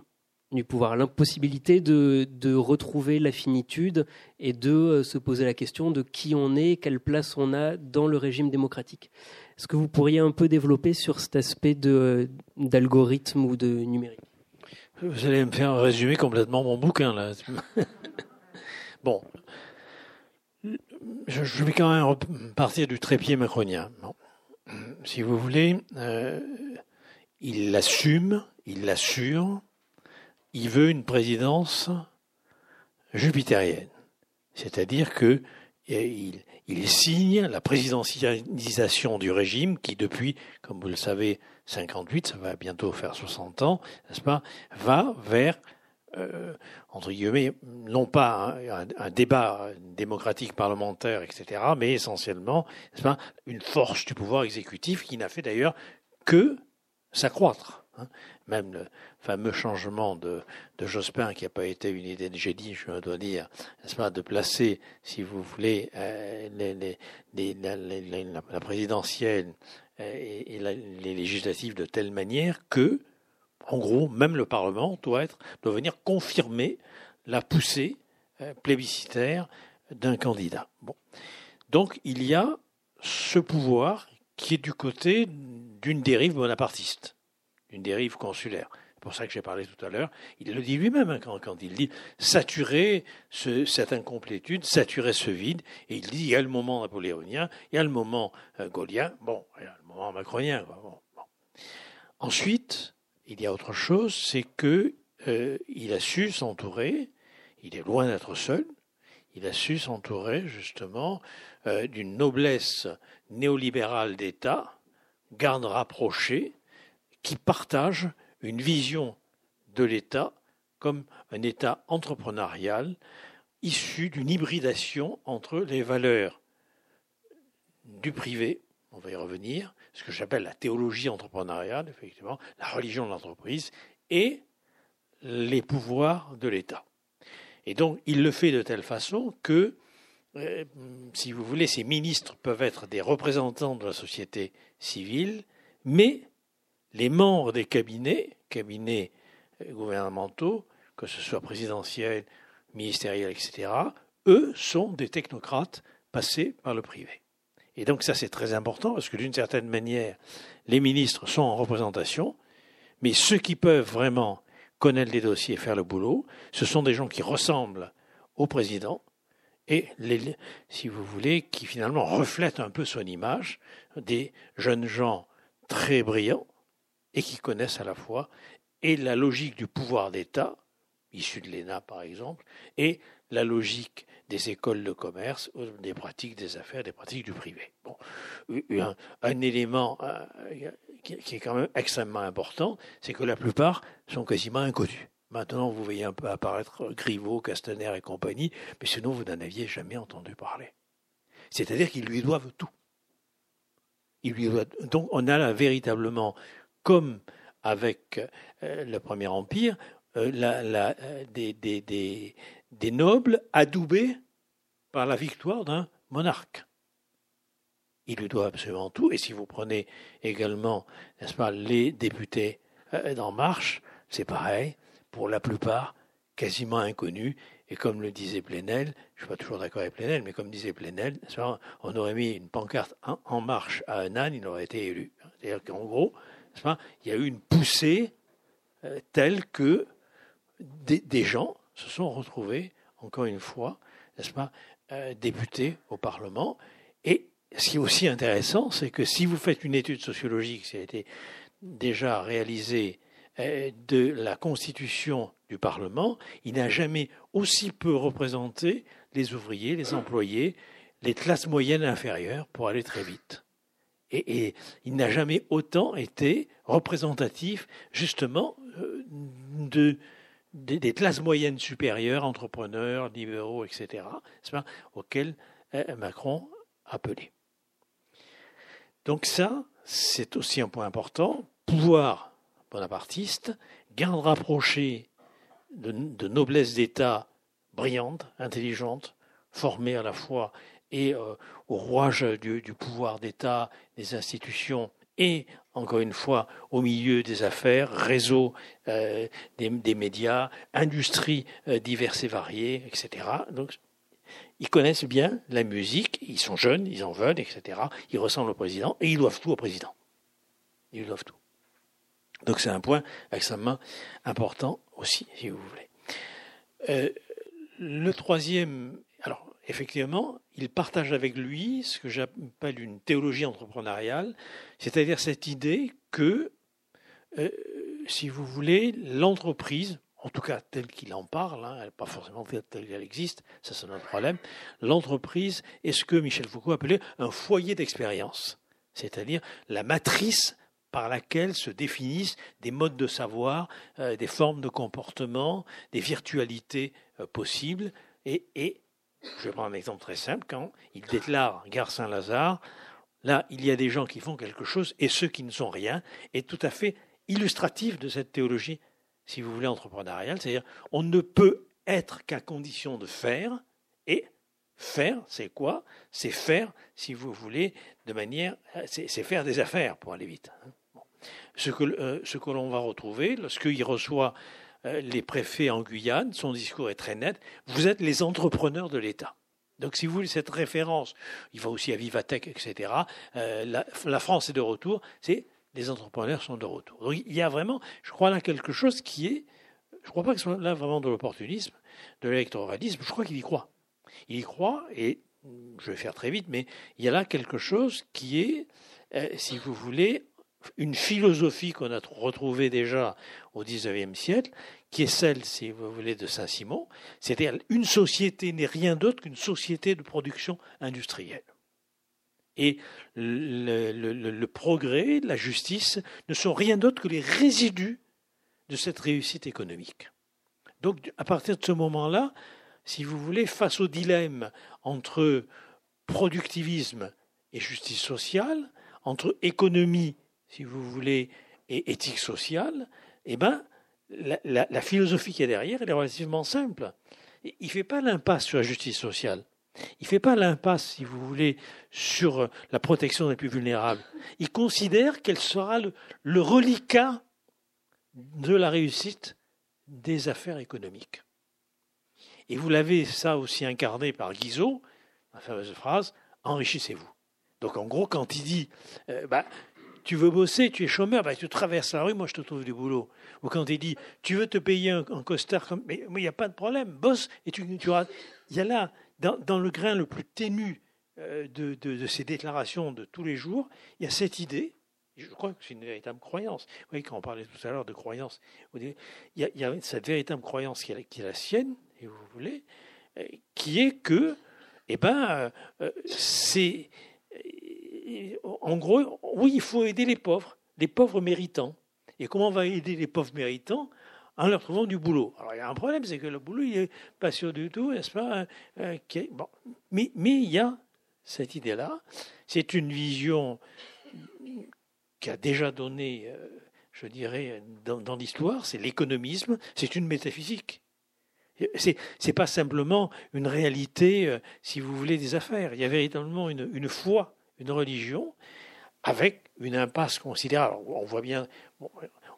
du pouvoir, l'impossibilité de, de, retrouver la finitude et de euh, se poser la question de qui on est, quelle place on a dans le régime démocratique. Est-ce que vous pourriez un peu développer sur cet aspect d'algorithme ou de numérique? Vous allez me faire résumer complètement mon bouquin là. [LAUGHS] bon, je, vais quand même partir du trépied macronien. Si vous voulez, euh, il l'assume, il l'assure, il veut une présidence jupitérienne. C'est-à-dire que il, il, signe la présidentialisation du régime qui, depuis, comme vous le savez, 58, ça va bientôt faire 60 ans, n'est-ce pas, va vers euh, entre guillemets, non pas un, un, débat démocratique parlementaire, etc., mais essentiellement pas, une force du pouvoir exécutif qui n'a fait d'ailleurs que s'accroître. Hein. Même le fameux changement de, de Jospin, qui n'a pas été une idée de génie, je dois dire, n'est-ce pas, de placer, si vous voulez, euh, la, présidentielle euh, et, et les législatives de telle manière que en gros, même le Parlement doit, être, doit venir confirmer la poussée euh, plébiscitaire d'un candidat. Bon. Donc il y a ce pouvoir qui est du côté d'une dérive bonapartiste, d'une dérive consulaire. C'est pour ça que j'ai parlé tout à l'heure. Il le dit lui-même hein, quand, il dit saturer ce, cette incomplétude, saturer ce vide. Et il dit il y a le moment napoléonien, il y a le moment euh, gaulien, bon, il y a le moment macronien. Ensuite, il y a autre chose, c'est que euh, il a su s'entourer. Il est loin d'être seul. Il a su s'entourer justement euh, d'une noblesse néolibérale d'État, garde rapprochée, qui partage une vision de l'État comme un État entrepreneurial issu d'une hybridation entre les valeurs du privé, on va y revenir, ce que j'appelle la théologie entrepreneuriale, effectivement, la religion de l'entreprise et les pouvoirs de l'État. Et donc, il le fait de telle façon que, euh, si vous voulez, ces ministres peuvent être des représentants de la société civile, mais les membres des cabinets, cabinets euh, gouvernementaux, que ce soit présidentiels, ministériels, etc., eux sont des technocrates passés par le privé. Et donc ça c'est très important parce que d'une certaine manière, les ministres sont en représentation, mais ceux qui peuvent vraiment connaître les dossiers et faire le boulot, ce sont des gens qui ressemblent au président et, si vous voulez, qui finalement reflètent un peu son image, des jeunes gens très brillants et qui connaissent à la fois et la logique du pouvoir d'État, issu de l'ENA par exemple, et la logique des écoles de commerce, des pratiques des affaires, des pratiques du privé. Bon, un, élément euh, qui est quand même extrêmement important, c'est que la plupart sont quasiment inconnus. Maintenant, vous voyez un peu apparaître Griveaux, Castaner et compagnie, mais sinon, vous n'en aviez jamais entendu parler. C'est-à-dire qu'ils lui doivent tout. Donc, on a là véritablement, comme avec euh, le Premier Empire, euh, la, des, nobles adoubés par la victoire d'un monarque. Il lui doit absolument tout, et si vous prenez également, n'est-ce pas, les députés euh, d'En Marche, c'est pareil, pour la plupart, quasiment inconnus, et comme le disait Plenel, je ne suis pas toujours d'accord avec Plenel, mais comme disait Plenel, on aurait mis une pancarte en marche à un âne, il aurait été élu. C'est-à-dire qu'en gros, il y a eu une poussée euh, telle que des gens se sont retrouvés, encore une fois, n'est-ce pas, euh, députés au Parlement. Et ce qui est aussi intéressant, c'est que si vous faites une étude sociologique, ça a été déjà réalisé euh, de la constitution du Parlement, il n'a jamais aussi peu représenté les ouvriers, les employés, les classes moyennes inférieures pour aller très vite. Et, il n'a jamais autant été représentatif justement euh, de, des, classes moyennes supérieures, entrepreneurs, libéraux, etc., auxquels euh, Macron appelait. Donc ça, c'est aussi un point important. Pouvoir bonapartiste, garde rapprochée de noblesse d'État brillante, intelligente, formée à la fois et euh, au rouage du, pouvoir d'État, des institutions et, encore une fois, au milieu des affaires, réseaux euh, des, médias, industries euh, diverses et variées, etc. Donc, ils connaissent bien la musique, ils sont jeunes, ils en veulent, etc. Ils ressemblent au président et ils doivent tout au président. Ils doivent tout. Donc c'est un point extrêmement important aussi, si vous voulez. le troisième, effectivement, il partage avec lui ce que j'appelle une théologie entrepreneuriale, c'est-à-dire cette idée que, euh, si vous voulez, l'entreprise, en tout cas telle qu'il en parle, hein, pas forcément telle qu'elle existe, ça c'est notre problème, l'entreprise est ce que Michel Foucault appelait un foyer d'expérience, c'est-à-dire la matrice par laquelle se définissent des modes de savoir, euh, des formes de comportement, des virtualités euh, possibles, et, et je prendre un exemple très simple. Quand il déclare Gare Saint-Lazare, là, il y a des gens qui font quelque chose et ceux qui ne sont rien, est tout à fait illustratif de cette théologie, si vous voulez, entrepreneuriale. C'est-à-dire, on ne peut être qu'à condition de faire et faire, c'est quoi? C'est faire, si vous voulez, de manière, c'est faire des affaires pour aller vite. Hein. Ce que, euh, ce que l'on va retrouver lorsqu'il reçoit les préfets en Guyane, son discours est très net, vous êtes les entrepreneurs de l'État. Donc, si vous voulez cette référence, il va aussi à Vivatech, etc. Euh, la, France est de retour, c'est les entrepreneurs sont de retour. Donc, il y a vraiment, je crois là, quelque chose qui est, je ne crois pas que ce soit là vraiment de l'opportunisme, de l'électoralisme, je crois qu'il y croit. Il y croit, et je vais faire très vite, mais il y a là quelque chose qui est, euh, si vous voulez, une philosophie qu'on a retrouvée déjà au XIXe siècle, qui est celle, si vous voulez, de Saint-Simon, c'est-à-dire une société n'est rien d'autre qu'une société de production industrielle. Et le, progrès, la justice ne sont rien d'autre que les résidus de cette réussite économique. Donc, à partir de ce moment-là, si vous voulez, face au dilemme entre productivisme et justice sociale, entre économie si vous voulez, et éthique sociale, eh ben, la, philosophie qui est derrière, elle est relativement simple. Il ne fait pas l'impasse sur la justice sociale. Il ne fait pas l'impasse, si vous voulez, sur la protection des plus vulnérables. Il considère qu'elle sera le, le reliquat de la réussite des affaires économiques. Et vous l'avez ça aussi incarné par Guizot, la fameuse phrase enrichissez-vous. Donc en gros, quand il dit euh, bah, tu veux bosser, tu es chômeur, bah, tu traverses la rue, moi je te trouve du boulot. Ou quand il dit, tu veux te payer un, costard, comme... mais il n'y a pas de problème, bosse, et tu, auras... Il y a là, dans, le grain le plus ténu euh, de, ces déclarations de tous les jours, il y a cette idée, je crois que c'est une véritable croyance. Vous voyez, quand on parlait tout à l'heure de croyance, il y, a, cette véritable croyance qui est, la sienne, et vous voulez, euh, qui est que, eh ben, euh, c'est en gros, oui, il faut aider les pauvres, les pauvres méritants. Et comment on va aider les pauvres méritants? En leur trouvant du boulot. Alors il y a un problème, c'est que le boulot, il n'est pas sûr du tout, n'est-ce pas euh, bon. mais, il y a cette idée-là. C'est une vision qui a déjà donné, euh, je dirais, dans, l'histoire, c'est l'économisme, c'est une métaphysique. C'est n'est pas simplement une réalité, euh, si vous voulez, des affaires. Il y a véritablement une foi une religion avec une impasse considérable. On voit bien,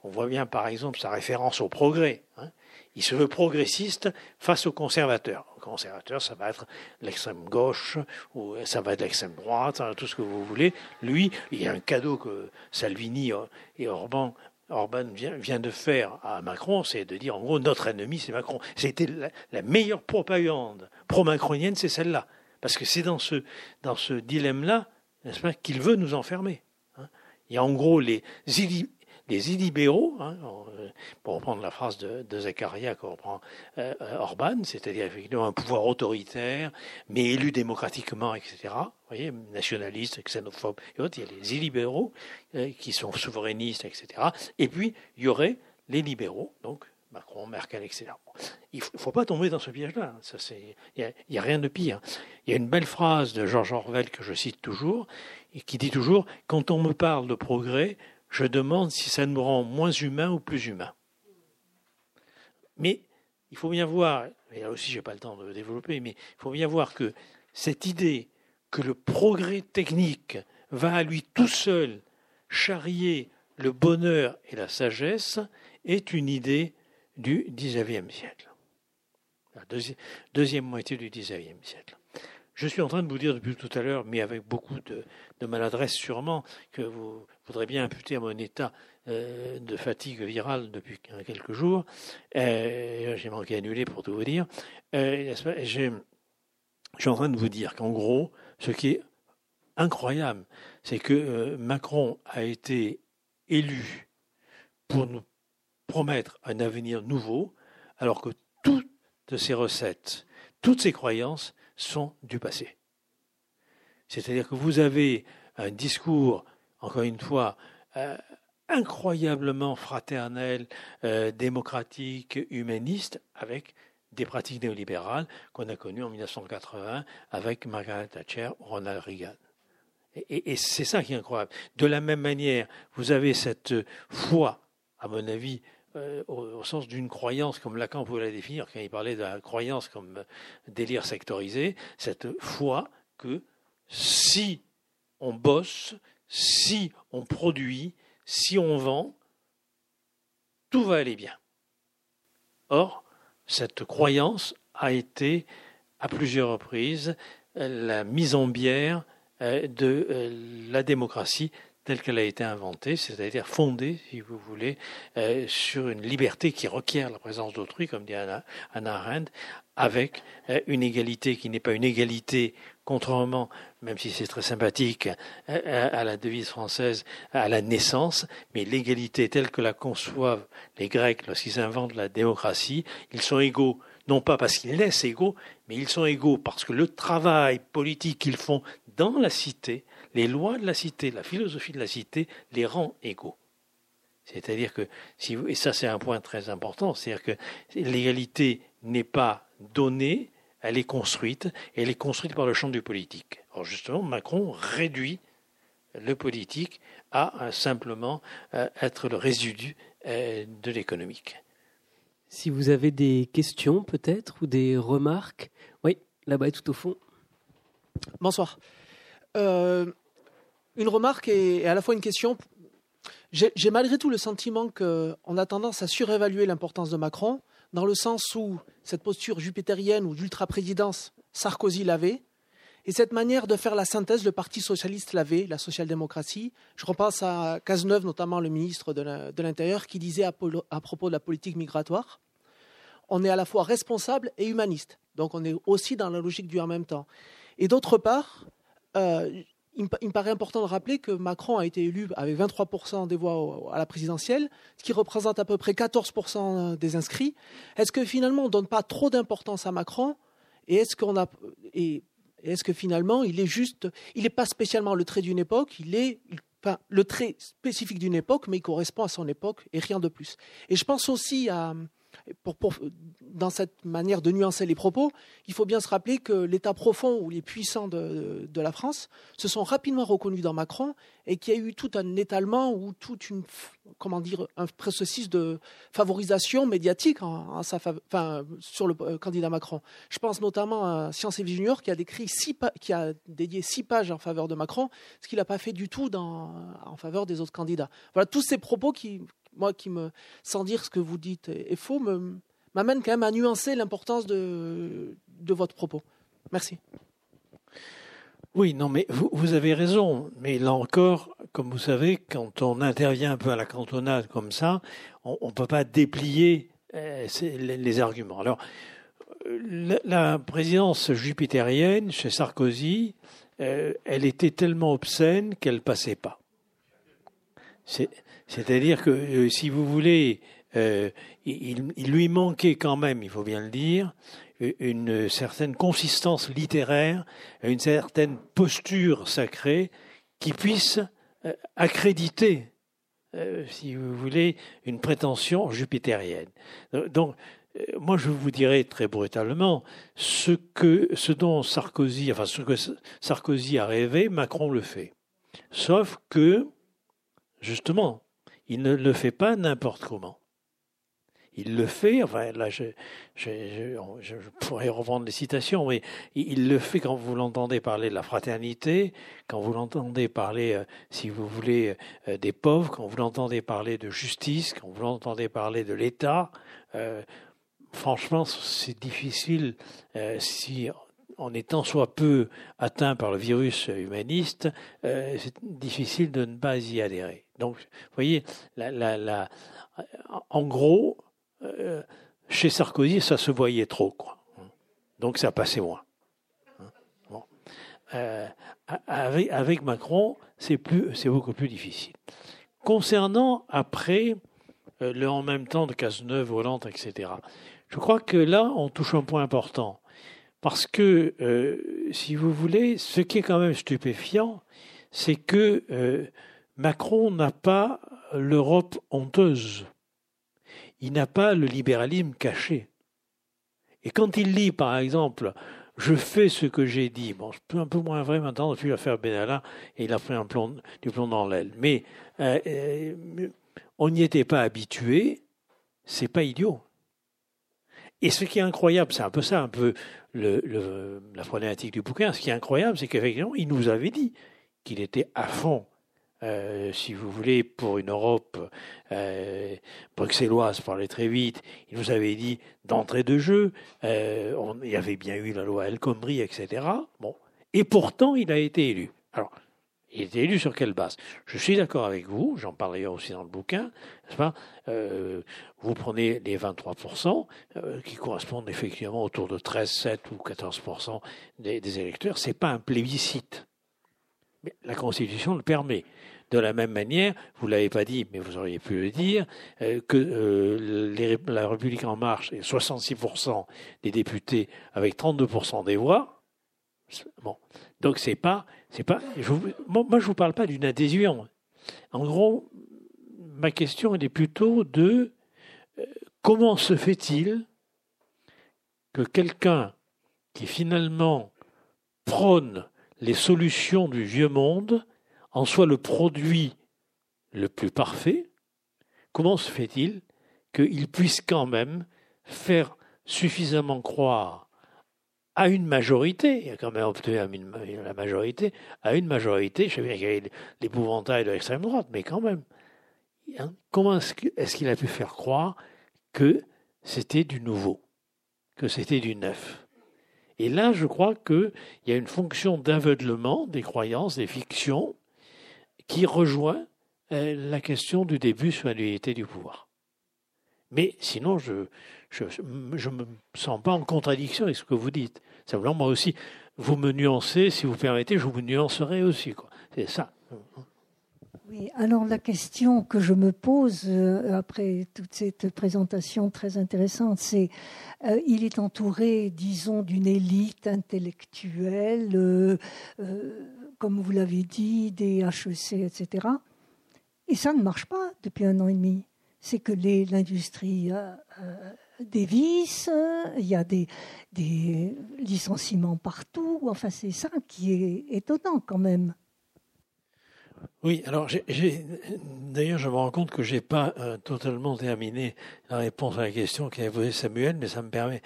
on voit bien par exemple sa référence au progrès. Hein. Il se veut progressiste face aux conservateurs. Les conservateurs, ça va être l'extrême gauche, ou ça va être l'extrême droite, hein, tout ce que vous voulez. Lui, il y a un cadeau que Salvini et Orban, Orban vient, de faire à Macron, c'est de dire en gros notre ennemi c'est Macron. C'était la, la meilleure propagande pro-macronienne, c'est celle-là. Parce que c'est dans ce, dans ce dilemme-là n'est-ce pas, qu'il veut nous enfermer. Hein. Il y a en gros les, les illibéraux, hein, euh, pour reprendre la phrase de, de qu'on reprend euh, Orban, c'est-à-dire effectivement un pouvoir autoritaire, mais élu démocratiquement, etc. Vous voyez, nationaliste, xénophobe et autres. Il y a les illibéraux qui sont souverainistes, etc. Et puis, il y aurait les libéraux, donc Macron, Merkel, etc. Il ne faut, pas tomber dans ce piège-là. Il n'y a, rien de pire. Il y a une belle phrase de George Orwell que je cite toujours, et qui dit toujours Quand on me parle de progrès, je demande si ça me rend moins humain ou plus humain. Mais il faut bien voir, et là aussi je n'ai pas le temps de développer, mais il faut bien voir que cette idée que le progrès technique va à lui tout seul charrier le bonheur et la sagesse est une idée du XIXe siècle. Deuxième, moitié du XIXe siècle. Je suis en train de vous dire depuis tout à l'heure, mais avec beaucoup de, maladresse sûrement, que vous voudrez bien imputer à mon état euh, de fatigue virale depuis quelques jours. Euh, j'ai manqué annuler pour tout vous dire. Euh, je suis en train de vous dire qu'en gros, ce qui est incroyable, c'est que Macron a été élu pour nous promettre un avenir nouveau, alors que toutes ces recettes, toutes ces croyances sont du passé. C'est-à-dire que vous avez un discours, encore une fois, euh, incroyablement fraternel, euh, démocratique, humaniste, avec des pratiques néolibérales qu'on a connues en 1980 avec Margaret Thatcher ou Ronald Reagan. et c'est ça qui est incroyable. De la même manière, vous avez cette foi, à mon avis, euh, au, sens d'une croyance, comme Lacan pouvait la définir quand il parlait de la croyance comme délire sectorisé, cette foi que si on bosse, si on produit, si on vend, tout va aller bien. Or, cette croyance a été à plusieurs reprises la mise en bière euh, de euh, la démocratie telle qu'elle a été inventée, c'est-à-dire fondée, si vous voulez, euh, sur une liberté qui requiert la présence d'autrui, comme dit Anna, Arendt, avec euh, une égalité qui n'est pas une égalité, contrairement, même si c'est très sympathique, euh, à la devise française, à la naissance, mais l'égalité telle que la conçoivent les Grecs lorsqu'ils inventent la démocratie, ils sont égaux non pas parce qu'ils naissent égaux, mais ils sont égaux parce que le travail politique qu'ils font dans la cité les lois de la cité, la philosophie de la cité les rend égaux. C'est-à-dire que, si et ça c'est un point très important, c'est-à-dire que l'égalité n'est pas donnée, elle est construite, et elle est construite par le champ du politique. Alors justement, Macron réduit le politique à simplement euh, être le résidu euh, de l'économique. Si vous avez des questions peut-être ou des remarques, oui, là-bas tout au fond. Bonsoir. Euh, une remarque et, à la fois une question. J'ai malgré tout le sentiment qu'on a tendance à surévaluer l'importance de Macron, dans le sens où cette posture jupitérienne ou d'ultra-présidence, Sarkozy l'avait, et cette manière de faire la synthèse, le Parti socialiste l'avait, la social-démocratie. Je repense à Cazeneuve, notamment le ministre de l'Intérieur, qui disait à, propos de la politique migratoire, on est à la fois responsable et humaniste. Donc on est aussi dans la logique du en même temps. Et d'autre part, euh, il me, paraît important de rappeler que Macron a été élu avec 23% des voix à la présidentielle, ce qui représente à peu près 14% des inscrits. Est-ce que finalement on ne donne pas trop d'importance à Macron et, est-ce que finalement il est juste, il n'est pas spécialement le trait d'une époque, il est enfin, le trait spécifique d'une époque, mais il correspond à son époque et rien de plus. Et je pense aussi à dans cette manière de nuancer les propos, il faut bien se rappeler que l'État profond ou les puissants de, la France se sont rapidement reconnus dans Macron et qu'il y a eu tout un étalement ou toute une, comment dire, un processus de favorisation médiatique sur le euh, candidat Macron. Je pense notamment à Science et Vie Junior qui a dédié six pages en faveur de Macron, ce qu'il n'a pas fait du tout en faveur des autres candidats. Voilà tous ces propos qui, moi qui me, sans dire ce que vous dites est, faux, m'amène quand même à nuancer l'importance de, de votre propos. Merci. Oui, non, mais vous, avez raison. Mais là encore, comme vous savez, quand on intervient un peu à la cantonade comme ça, on ne peut pas déplier euh, les, arguments. Alors, la, présidence jupitérienne chez Sarkozy, euh, elle était tellement obscène qu'elle passait pas. C'est-à-dire que, euh, si vous voulez, euh, il, lui manquait quand même, il faut bien le dire, une certaine consistance littéraire, une certaine posture sacrée qui puisse euh, accréditer, euh, si vous voulez, une prétention jupitérienne. Donc, moi, je vous dirais très brutalement, ce que, ce dont Sarkozy, enfin, ce que Sarkozy a rêvé, Macron le fait. Sauf que, justement, il ne le fait pas n'importe comment. Il le fait, enfin là je, pourrais reprendre les citations, mais il le fait quand vous l'entendez parler de la fraternité, quand vous l'entendez parler, euh, si vous voulez, euh, des pauvres, quand vous l'entendez parler de justice, quand vous l'entendez parler de l'État. Euh, franchement, c'est difficile si en étant soit peu atteint par le virus humaniste, c'est difficile de ne pas y adhérer. Donc, vous voyez, la, la, la, en gros, euh, chez Sarkozy, ça se voyait trop, quoi. Donc ça passait moins. Bon. Euh, avec, Macron, c'est plus, c'est beaucoup plus difficile. Concernant après euh, le en même temps de Cazeneuve, Hollande, etc. Je crois que là, on touche un point important. Parce que, si vous voulez, ce qui est quand même stupéfiant, c'est que Macron n'a pas l'Europe honteuse il n'a pas le libéralisme caché. Et quand il lit, par exemple, je fais ce que j'ai dit, bon, c'est un peu moins vrai maintenant depuis l'affaire Benalla, et il a pris un du plomb dans l'aile. Mais euh, euh, on n'y était pas habitué, c'est pas idiot. Et ce qui est incroyable, c'est un peu ça, un peu la problématique du bouquin. Ce qui est incroyable, c'est qu'effectivement, il nous avait dit qu'il était à fond euh, si vous voulez, pour une Europe euh, bruxelloise, parlait très vite. Il nous avait dit d'entrée de jeu, euh, il y avait bien eu la loi El Khomri, etc. Bon, et pourtant il a été élu. Alors, il été élu sur quelle base? Je suis d'accord avec vous, j'en parle aussi dans le bouquin, pas? Vous prenez les 23% euh, qui correspondent effectivement autour de 13, 7 ou 14% des, des électeurs. C'est pas un plébiscite. La Constitution le permet. De la même manière, vous l'avez pas dit, mais vous auriez pu le dire, euh, que euh, la République en marche est 66% des députés avec 32% des voix. Donc c'est pas, pas. Moi, je vous parle pas d'une adhésion. En gros, ma question elle est plutôt de euh, comment se fait-il que quelqu'un qui finalement prône les solutions du vieux monde en soit le produit le plus parfait, comment se fait-il qu'il puisse quand même faire suffisamment croire à une majorité, il a quand même obtenu la majorité, à une majorité, je sais bien qu'il y avait l'épouvantail de l'extrême droite, mais quand même, hein, comment est-ce qu'il a pu faire croire que c'était du nouveau, que c'était du neuf? Et là, je crois qu'il y a une fonction d'aveuglement des croyances, des fictions, qui rejoint euh, la question du début sur la du pouvoir. Mais sinon, je ne me sens pas en contradiction avec ce que vous dites. Simplement, moi aussi, vous me nuancez, si vous permettez, je vous nuancerai aussi. C'est ça. Oui, alors la question que je me pose euh, après toute cette présentation très intéressante, c'est euh, il est entouré, disons, d'une élite intellectuelle, euh, comme vous l'avez dit, des HEC, etc. Et ça ne marche pas depuis un an et demi. C'est que l'industrie dévisse, il y a des, des licenciements partout. Enfin, c'est ça qui est étonnant quand même. Oui, alors d'ailleurs, je me rends compte que je n'ai pas euh, totalement terminé la réponse à la question qu'a posée Samuel, mais ça me permet.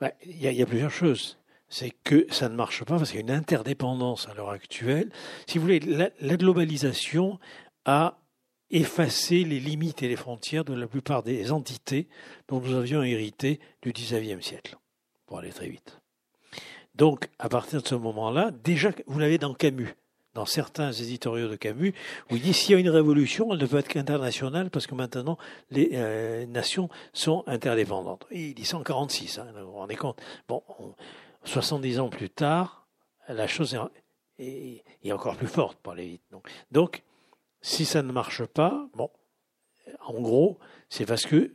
Bah, il y, a plusieurs choses. C'est que ça ne marche pas parce qu'il y a une interdépendance à l'heure actuelle. Si vous voulez, la, globalisation a effacé les limites et les frontières de la plupart des entités dont nous avions hérité du XIXe siècle, pour aller très vite. Donc, à partir de ce moment-là, déjà, vous l'avez dans Camus dans certains éditoriaux de Camus, où il dit s'il y a une révolution, elle ne peut être qu'internationale parce que maintenant les euh, nations sont interdépendantes. Et il dit 146, hein, vous vous rendez compte Bon, 70 ans plus tard, la chose est, est, encore plus forte pour aller vite. Donc, donc, si ça ne marche pas, bon, En gros, c'est parce que,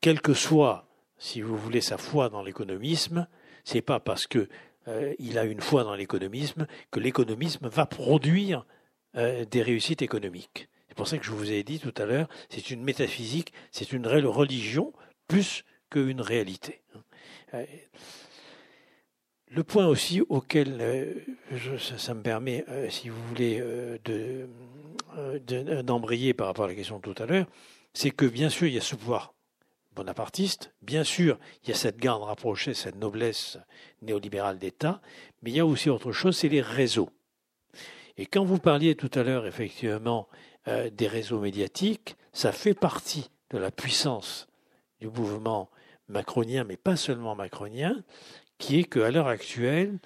quelle que soit, si vous voulez, sa foi dans l'économisme, c'est pas parce que euh, il a une foi dans l'économisme que l'économisme va produire euh, des réussites économiques. C'est pour ça que je vous ai dit tout à l'heure, c'est une métaphysique, c'est une religion plus qu'une réalité. Euh, le point aussi auquel ça, me permet, si vous voulez, d'embrayer par rapport à la question de tout à l'heure, c'est que bien sûr il y a ce pouvoir bonapartiste. Bien sûr, il y a cette garde rapprochée, cette noblesse néolibérale d'État, mais il y a aussi autre chose, c'est les réseaux. Et quand vous parliez tout à l'heure, effectivement, euh, des réseaux médiatiques, ça fait partie de la puissance du mouvement macronien, mais pas seulement macronien, qui est qu'à l'heure actuelle,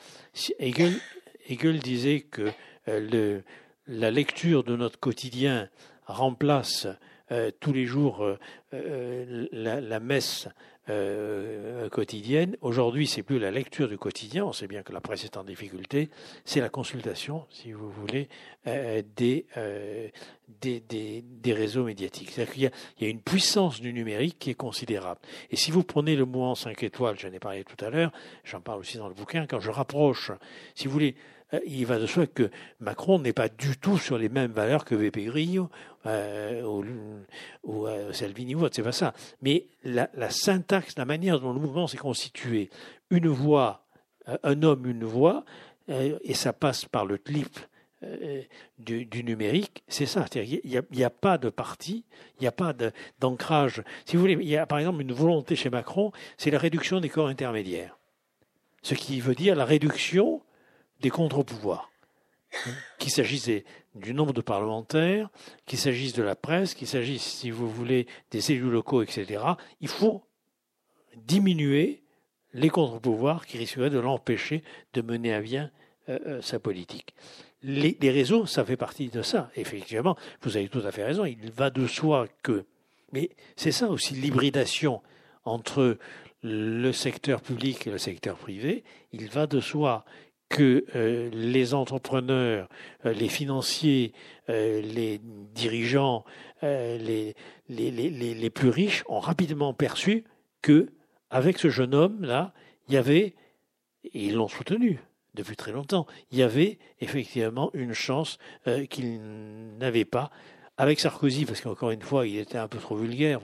Hegel, disait que euh, la lecture de notre quotidien remplace euh, tous les jours euh, euh, la, messe quotidienne. Aujourd'hui, c'est plus la lecture du quotidien. On sait bien que la presse est en difficulté. C'est la consultation, si vous voulez, des, des, des, réseaux médiatiques. C'est-à-dire qu'il y, y, a une puissance du numérique qui est considérable. Et si vous prenez le mouvement 5 étoiles, j'en ai parlé tout à l'heure, j'en parle aussi dans le bouquin, quand je rapproche, si vous voulez, il va de soi que Macron n'est pas du tout sur les mêmes valeurs que VP Grillo euh, ou, euh, Salvini ou autre, c'est pas ça. Mais la, syntaxe, la manière dont le mouvement s'est constitué, une voix, un homme, une voix, et ça passe par le clip du, numérique, c'est ça. Il n'y a, pas de parti, il n'y a pas d'ancrage. Si vous voulez, il y a par exemple une volonté chez Macron, c'est la réduction des corps intermédiaires. Ce qui veut dire la réduction des contre-pouvoirs. Qu'il s'agisse du nombre de parlementaires, qu'il s'agisse de la presse, qu'il s'agisse, si vous voulez, des élus locaux, etc., il faut diminuer les contre-pouvoirs qui risqueraient de l'empêcher de mener à bien euh, euh, sa politique. Les, les, réseaux, ça fait partie de ça. Effectivement, vous avez tout à fait raison, il va de soi que... Mais c'est ça aussi l'hybridation entre le secteur public et le secteur privé. Il va de soi que euh, les entrepreneurs, euh, les financiers, euh, les dirigeants, les, les, plus riches ont rapidement perçu que, avec ce jeune homme-là, il y avait, et ils l'ont soutenu depuis très longtemps, il y avait effectivement une chance qu'ils n'avaient pas avec Sarkozy, parce qu'encore une fois, il était un peu trop vulgaire,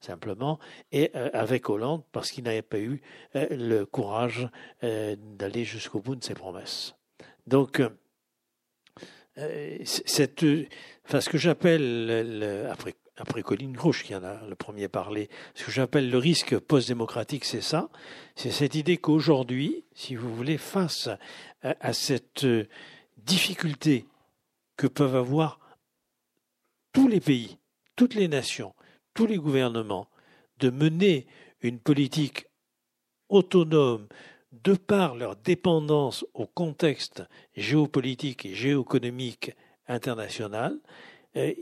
simplement, et euh, avec Hollande, parce qu'il n'avait pas eu euh, le courage euh, d'aller jusqu'au bout de ses promesses. Donc, ce que j'appelle, après, après Colline Grouche qui en a le premier parlé, ce que j'appelle le risque post-démocratique, c'est ça, c'est cette idée qu'aujourd'hui, si vous voulez, face à cette difficulté que peuvent avoir tous les pays, toutes les nations, tous les gouvernements de mener une politique autonome de par leur dépendance au contexte géopolitique et géoéconomique international, euh,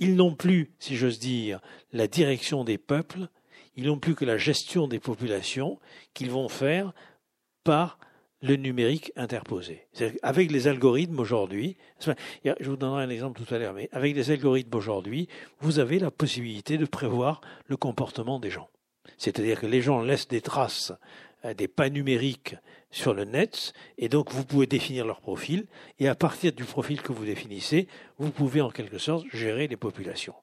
ils n'ont plus, si j'ose dire, la direction des peuples, ils n'ont plus que la gestion des populations qu'ils vont faire par le numérique interposé. Avec les algorithmes aujourd'hui, je vous donnerai un exemple tout à l'heure, mais avec les algorithmes aujourd'hui, vous avez la possibilité de prévoir le comportement des gens. C'est-à-dire que les gens laissent des traces, euh, des pas numériques sur le net, et donc vous pouvez définir leur profil, et à partir du profil que vous définissez, vous pouvez en quelque sorte gérer les populations.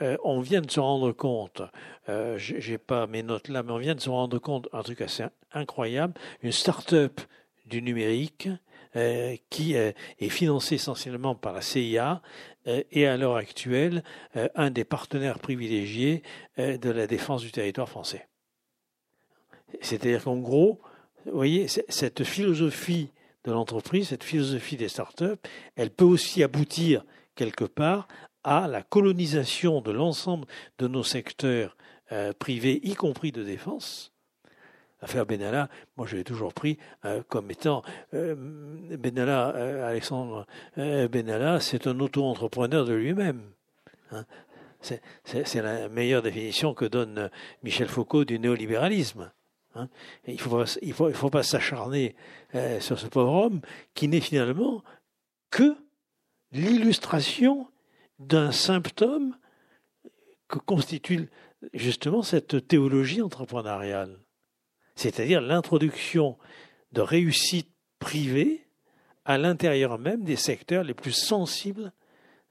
Euh, on vient de se rendre compte, euh, j'ai pas mes notes là, mais on vient de se rendre compte un truc assez incroyable, une start-up du numérique euh, qui est financée essentiellement par la CIA et à l'heure actuelle un des partenaires privilégiés de la défense du territoire français. C'est-à-dire qu'en gros, vous voyez, cette philosophie de l'entreprise, cette philosophie des start-up, elle peut aussi aboutir quelque part à la colonisation de l'ensemble de nos secteurs euh, privés, y compris de défense. L'affaire Benalla, moi je l'ai toujours pris euh, comme étant euh, Benalla, Alexandre Benalla, c'est un auto-entrepreneur de lui-même. Hein. C'est la meilleure définition que donne Michel Foucault du néolibéralisme. Hein. il ne faut, pas s'acharner sur ce pauvre homme qui n'est finalement que l'illustration d'un symptôme que constitue justement cette théologie entrepreneuriale, c'est-à-dire l'introduction de réussite privée à l'intérieur même des secteurs les plus sensibles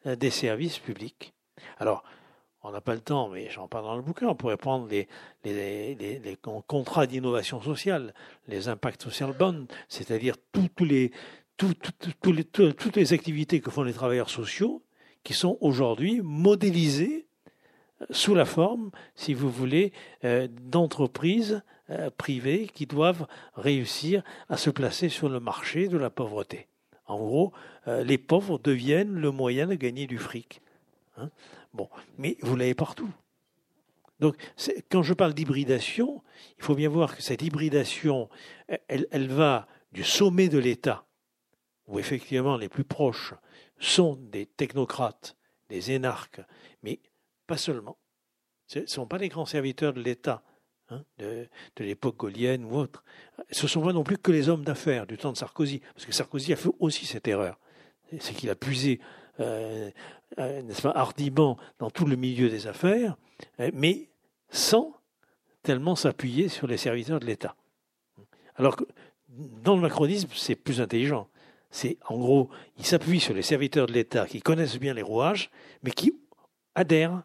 euh, des services publics. Alors, on n'a pas le temps, mais j'en parle dans le bouquin, on pourrait prendre les, contrats d'innovation sociale, les impact social bonds, c'est-à-dire les, toutes les activités que font les travailleurs sociaux qui sont aujourd'hui modélisées euh, sous la forme, si vous voulez, euh, d'entreprises euh, privées qui doivent réussir à se placer sur le marché de la pauvreté. En gros, les pauvres deviennent le moyen de gagner du fric. Hein. bon, mais vous l'avez partout. Donc, quand je parle d'hybridation, il faut bien voir que cette hybridation, elle, elle va du sommet de l'État, où effectivement les plus proches sont des technocrates, des énarques, mais pas seulement. Ce ne sont pas les grands serviteurs de l'État hein, de, l'époque gaulienne ou autre. Ce ne sont pas non plus que les hommes d'affaires du temps de Sarkozy, parce que Sarkozy a fait aussi cette erreur. C'est qu'il a puisé euh, euh, pas, hardiment dans tout le milieu des affaires, euh, mais sans tellement s'appuyer sur les serviteurs de l'État. Alors que dans le macronisme, c'est plus intelligent. C'est en gros, il s'appuie sur les serviteurs de l'État qui connaissent bien les rouages, mais qui adhèrent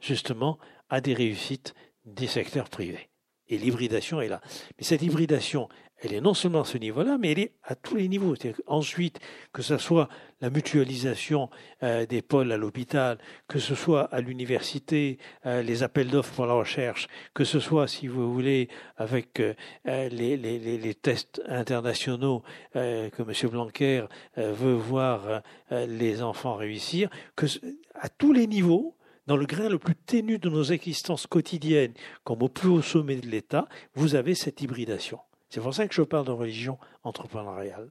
justement à des réussites des secteurs privés. Et l'hybridation est là. Mais cette hybridation, elle est non seulement à ce niveau-là, mais elle est à tous les niveaux. Ensuite, que ce soit la mutualisation euh, des pôles à l'hôpital, que ce soit à l'université, euh, les appels d'offres pour la recherche, que ce soit, si vous voulez, avec euh, les, les, les, tests internationaux que M. Blanquer veut voir les enfants réussir, que à tous les niveaux, dans le grain le plus ténu de nos existences quotidiennes, comme au plus haut sommet de l'État, vous avez cette hybridation. C'est pour ça que je parle de religion entrepreneuriale.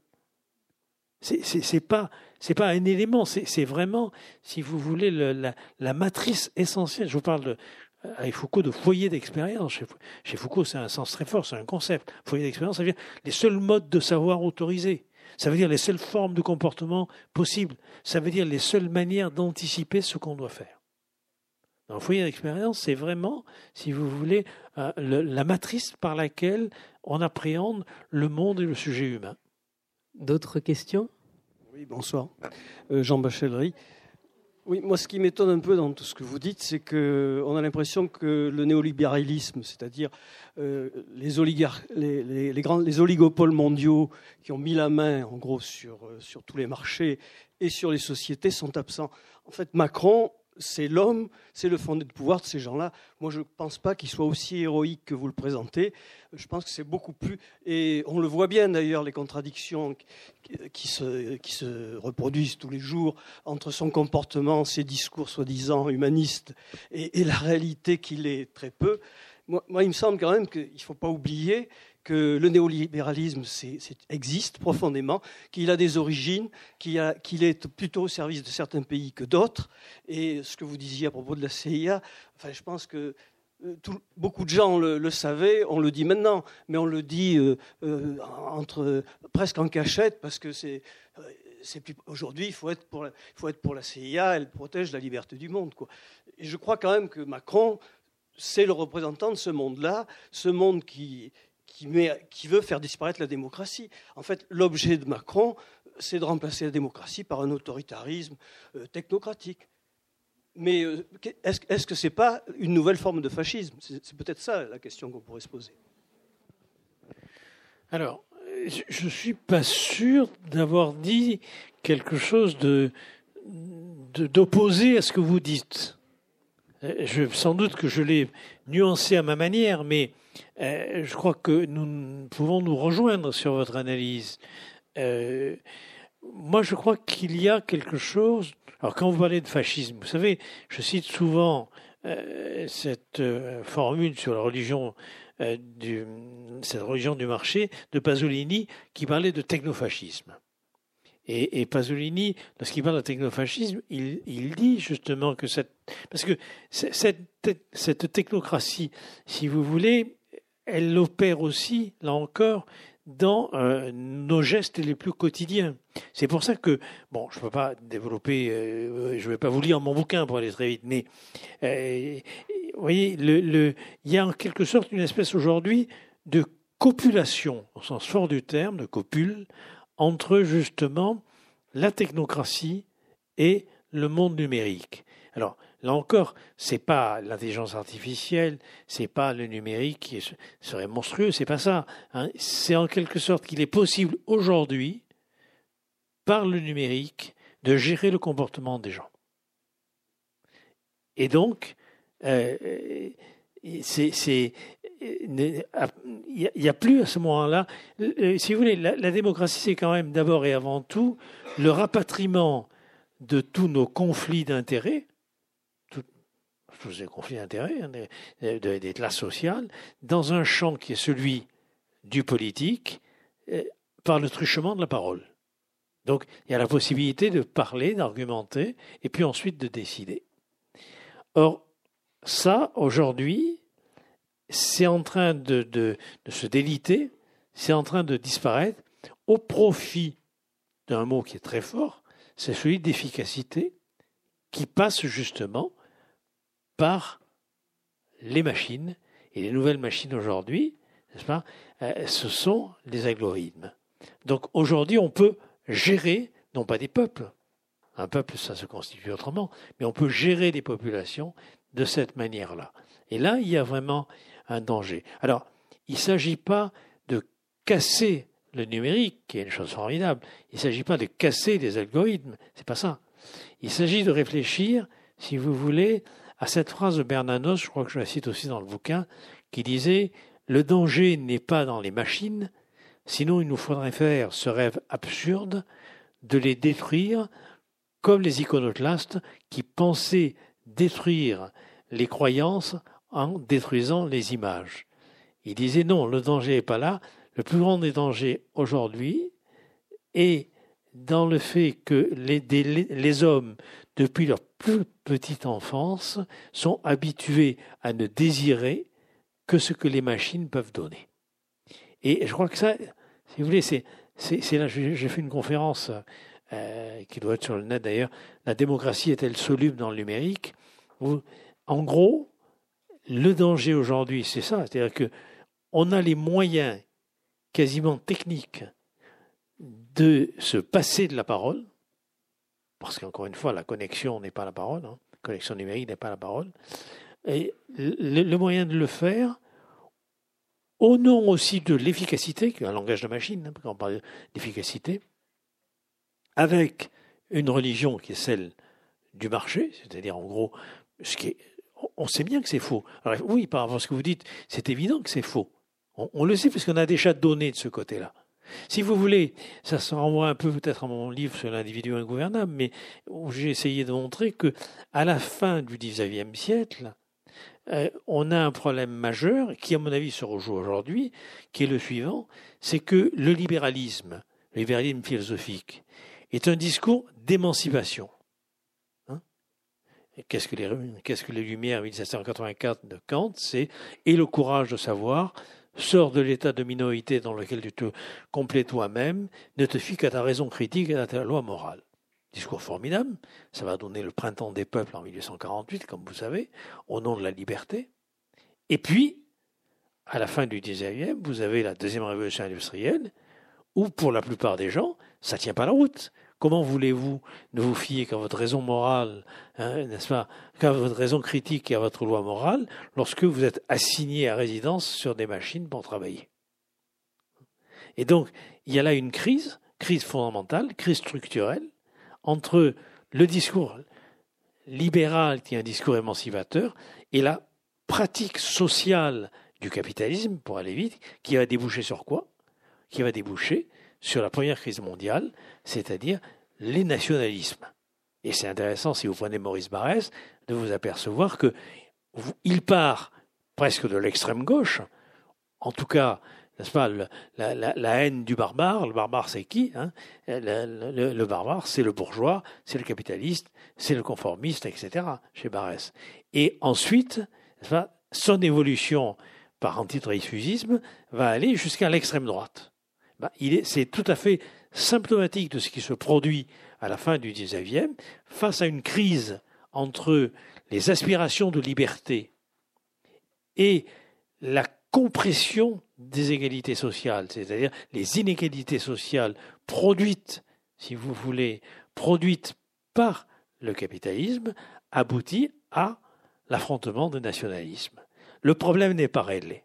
C'est pas c'est pas un élément, c'est vraiment, si vous voulez, la, matrice essentielle. Je vous parle de, avec Foucault de foyer d'expérience. Chez, Foucault, c'est un sens très fort, c'est un concept. Foyer d'expérience, ça veut dire les seuls modes de savoir autorisés. Ça veut dire les seules formes de comportement possibles. Ça veut dire les seules manières d'anticiper ce qu'on doit faire. Dans le foyer d'expérience, c'est vraiment, si vous voulez, euh, la matrice par laquelle on appréhende le monde et le sujet humain. D'autres questions? Oui, bonsoir. Euh, Jean Bachellery. Oui, moi, ce qui m'étonne un peu dans tout ce que vous dites, c'est qu'on a l'impression que le néolibéralisme, c'est-à-dire euh, les, les, les, grands, les oligopoles mondiaux qui ont mis la main, en gros, sur, sur tous les marchés et sur les sociétés, sont absents. En fait, Macron c'est l'homme, c'est le fondé de pouvoir de ces gens-là. Moi, je ne pense pas qu'il soit aussi héroïque que vous le présentez. Je pense que c'est beaucoup plus. Et on le voit bien d'ailleurs, les contradictions qui se, reproduisent tous les jours entre son comportement, ses discours soi-disant humanistes et, la réalité qu'il est très peu. Moi, il me semble quand même qu'il ne faut pas oublier que le néolibéralisme existe profondément, qu'il a des origines, qu'il est plutôt au service de certains pays que d'autres. Et ce que vous disiez à propos de la CIA, enfin, je pense que euh, beaucoup de gens le, savaient, on le dit maintenant, mais on le dit euh, euh, presque en cachette parce que c'est. Aujourd'hui, il faut, être pour la, CIA, elle protège la liberté du monde. Et je crois quand même que Macron, c'est le représentant de ce monde-là, ce monde qui, qui, veut faire disparaître la démocratie. En fait, l'objet de Macron, c'est de remplacer la démocratie par un autoritarisme euh, technocratique. Mais euh, est-ce que ce n'est pas une nouvelle forme de fascisme? C'est peut-être ça la question qu'on pourrait se poser. Alors, je ne suis pas sûr d'avoir dit quelque chose d'opposé à ce que vous dites. Euh, sans doute que je l'ai nuancé à ma manière, mais euh, je crois que nous pouvons nous rejoindre sur votre analyse. Euh, moi, je crois qu'il y a quelque chose. Alors, quand vous parlez de fascisme, vous savez, je cite souvent euh, cette formule sur la religion du, cette religion du marché de Pasolini qui parlait de technofascisme. Et, et, Pasolini, lorsqu'il parle de technofascisme, il, il, dit justement que cette, parce que cette, cette technocratie, si vous voulez, elle opère aussi, là encore, dans euh, nos gestes les plus quotidiens. C'est pour ça que, bon, je ne peux pas développer, euh, je ne vais pas vous lire mon bouquin pour aller très vite, mais euh, vous voyez, il y a en quelque sorte une espèce aujourd'hui de copulation, au sens fort du terme, de copule, entre justement la technocratie et le monde numérique. Alors, Là encore, c'est pas l'intelligence artificielle, c'est pas le numérique qui serait monstrueux, c'est pas ça. Hein. C'est en quelque sorte qu'il est possible aujourd'hui, par le numérique, de gérer le comportement des gens. Et donc, euh, c'est, il n'y a, plus à ce moment-là, euh, si vous voulez, la démocratie, c'est quand même d'abord et avant tout le rapatriement de tous nos conflits d'intérêts tous les conflits d'intérêts, hein, des, classes sociales, dans un champ qui est celui du politique, euh, par le truchement de la parole. Donc il y a la possibilité de parler, d'argumenter, et puis ensuite de décider. Or, ça, aujourd'hui, c'est en train de, de, se déliter, c'est en train de disparaître au profit d'un mot qui est très fort, c'est celui d'efficacité, qui passe justement par les machines. Et les nouvelles machines aujourd'hui, n'est-ce pas, euh, ce sont les algorithmes. Donc aujourd'hui, on peut gérer, non pas des peuples, un peuple, ça se constitue autrement, mais on peut gérer des populations de cette manière-là. Et là, il y a vraiment un danger. Alors, il ne s'agit pas de casser le numérique, qui est une chose formidable. Il ne s'agit pas de casser les algorithmes, c'est pas ça. Il s'agit de réfléchir, si vous voulez, à cette phrase de Bernanos, je crois que je la cite aussi dans le bouquin, qui disait Le danger n'est pas dans les machines, sinon il nous faudrait faire ce rêve absurde de les détruire comme les iconoclastes qui pensaient détruire les croyances en détruisant les images. Il disait non, le danger n'est pas là. Le plus grand des dangers aujourd'hui est dans le fait que les, les hommes depuis leur plus petite enfance, sont habitués à ne désirer que ce que les machines peuvent donner. Et je crois que ça, si vous voulez, c'est, là, j'ai fait une conférence euh, qui doit être sur le net d'ailleurs, la démocratie est-elle soluble dans le numérique? En gros, le danger aujourd'hui, c'est ça, c'est-à-dire que on a les moyens quasiment techniques de se passer de la parole, parce qu'encore une fois, la connexion n'est pas la parole, hein. la connexion numérique n'est pas la parole. Et le, moyen de le faire, au nom aussi de l'efficacité, qui est un langage de machine, hein, quand on parle d'efficacité, avec une religion qui est celle du marché, c'est-à-dire en gros, ce qui est, on sait bien que c'est faux. Oui, par rapport à ce que vous dites, c'est évident que c'est faux. On, on, le sait parce qu'on a déjà donné de ce côté-là. Si vous voulez, ça se renvoie un peu peut-être à mon livre sur l'individu ingouvernable, mais où j'ai essayé de montrer que à la fin du XIXe siècle, euh, on a un problème majeur qui, à mon avis, se rejoue aujourd'hui, qui est le suivant, c'est que le libéralisme, le libéralisme philosophique, est un discours d'émancipation. Hein? Qu'est-ce que les, que les Lumières 1784 de Kant? C'est et le courage de savoir, Sors de l'état de minorité dans lequel tu te complais toi-même, ne te fie qu'à ta raison critique et à ta loi morale. Discours formidable, ça va donner le printemps des peuples en 1848, comme vous savez, au nom de la liberté. Et puis, à la fin du 19e, vous avez la deuxième révolution industrielle, où pour la plupart des gens, ça ne tient pas la route. Comment voulez-vous ne vous fier qu'à votre raison morale, hein, n'est-ce pas, qu'à votre raison critique et à votre loi morale, lorsque vous êtes assigné à résidence sur des machines pour travailler? Et donc, il y a là une crise, crise fondamentale, crise structurelle, entre le discours libéral, qui est un discours émancipateur, et la pratique sociale du capitalisme, pour aller vite, qui va déboucher sur quoi? Qui va déboucher sur la première crise mondiale, c'est-à-dire les nationalismes. Et c'est intéressant, si vous prenez Maurice Barrès, de vous apercevoir que il part presque de l'extrême gauche, en tout cas, n'est-ce pas, la, haine du barbare. Le barbare, c'est qui hein le, barbare, c'est le bourgeois, c'est le capitaliste, c'est le conformiste, etc. Chez Barrès. Et ensuite, son évolution par antitrifusisme va aller jusqu'à l'extrême droite ben, c'est tout à fait symptomatique de ce qui se produit à la fin du XIXe, face à une crise entre les aspirations de liberté et la compression des égalités sociales, c'est-à-dire les inégalités sociales produites, si vous voulez, produites par le capitalisme, aboutit à l'affrontement de nationalisme. Le problème n'est pas réglé.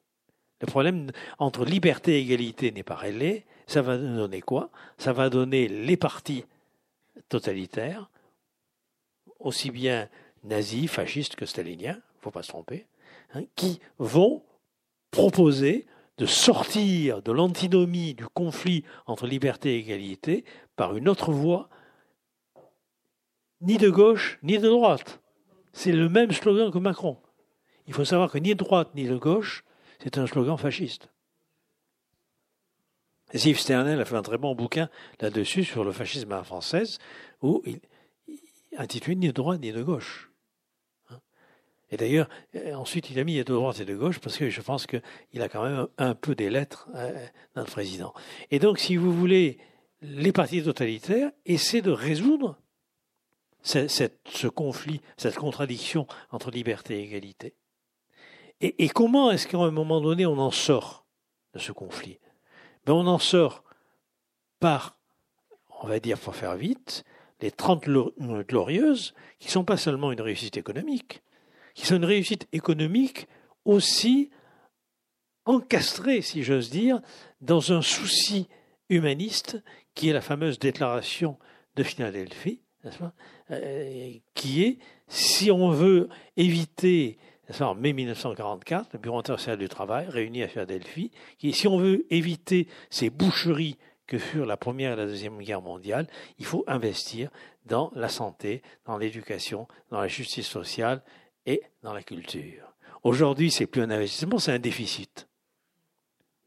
Le problème entre liberté et égalité n'est pas réglé. Ça va donner quoi? Ça va donner les partis totalitaires, aussi bien nazis, fascistes que staliniens, il ne faut pas se tromper, hein, qui vont proposer de sortir de l'antinomie du conflit entre liberté et égalité par une autre voie, ni de gauche ni de droite. C'est le même slogan que Macron. Il faut savoir que ni de droite ni de gauche, c'est un slogan fasciste. Yves Sternel a fait un très bon bouquin là-dessus sur le fascisme à la française, où il, intitulé Ni de droite ni de gauche. Et d'ailleurs, euh, ensuite, il a mis de droite et de gauche parce que je pense qu'il a quand même un peu des lettres, euh, notre président. Et donc, si vous voulez, les partis totalitaires essaient de résoudre ce conflit, cette contradiction entre liberté et égalité. Et, comment est-ce qu'à un moment donné on en sort de ce conflit? Ben, On en sort par, on va dire pour faire vite, les Trente Glorieuses, qui ne sont pas seulement une réussite économique, qui sont une réussite économique aussi encastrée, si j'ose dire, dans un souci humaniste qui est la fameuse déclaration de Philadelphie, euh, qui est si on veut éviter en mai 1944, le Bureau international du travail, réuni à Philadelphie, qui, si on veut éviter ces boucheries que furent la Première et la Deuxième Guerre mondiale, il faut investir dans la santé, dans l'éducation, dans la justice sociale et dans la culture. Aujourd'hui, c'est plus un investissement, c'est un déficit.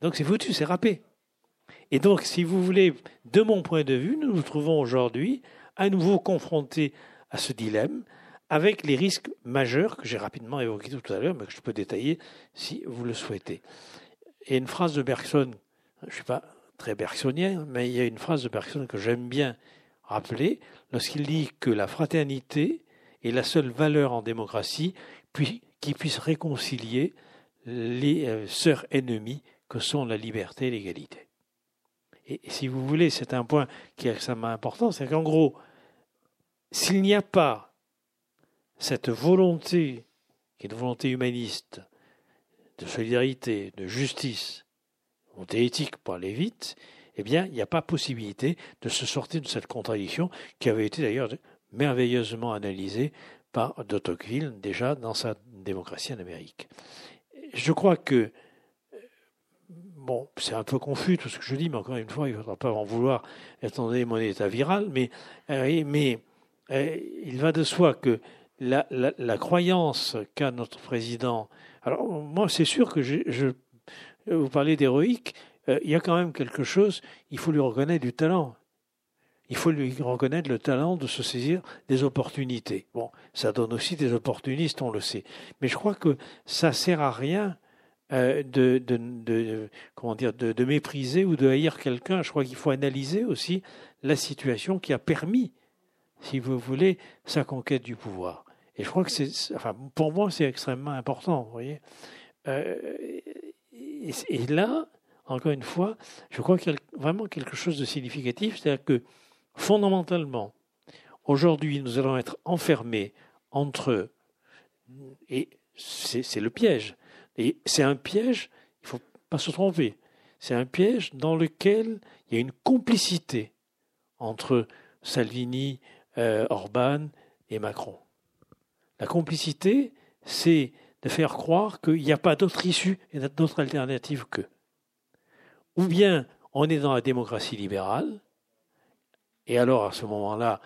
Donc c'est foutu, c'est râpé. Et donc, si vous voulez, de mon point de vue, nous nous trouvons aujourd'hui à nouveau confrontés à ce dilemme, avec les risques majeurs que j'ai rapidement évoqués tout à l'heure, mais que je peux détailler si vous le souhaitez. Et une phrase de Bergson, je ne suis pas très bergsonien, mais il y a une phrase de Bergson que j'aime bien rappeler, lorsqu'il dit que la fraternité est la seule valeur en démocratie qui puisse réconcilier les euh, sœurs ennemies que sont la liberté et l'égalité. Et si vous voulez, c'est un point qui est extrêmement important, c'est qu'en gros, s'il n'y a pas cette volonté, qui est une volonté humaniste, de solidarité, de justice, volonté éthique pour aller vite, eh bien, il n'y a pas possibilité de se sortir de cette contradiction qui avait été d'ailleurs merveilleusement analysée par de déjà dans sa démocratie en Amérique. Je crois que, bon, c'est un peu confus tout ce que je dis, mais encore une fois, il ne faudra pas en vouloir étant donné mon état viral, mais, euh, mais euh, il va de soi que la, croyance qu'a notre président. Alors, moi, c'est sûr que je, vous parlez d'héroïque, euh, il y a quand même quelque chose, il faut lui reconnaître du talent. Il faut lui reconnaître le talent de se saisir des opportunités. Bon, ça donne aussi des opportunistes, on le sait. Mais je crois que ça sert à rien euh, de, mépriser ou de haïr quelqu'un. Je crois qu'il faut analyser aussi la situation qui a permis, si vous voulez, sa conquête du pouvoir. Et je crois que c'est, enfin, pour moi, c'est extrêmement important, vous voyez. Euh, et, là, encore une fois, je crois qu'il y a vraiment quelque chose de significatif, c'est-à-dire que fondamentalement, aujourd'hui, nous allons être enfermés entre, et c'est le piège. Et c'est un piège, il ne faut pas se tromper, c'est un piège dans lequel il y a une complicité entre Salvini, euh, Orban et Macron. La complicité, c'est de faire croire qu'il n'y a pas d'autre issue et d'autre alternative qu'eux. Ou bien on est dans la démocratie libérale, et alors à ce moment-là,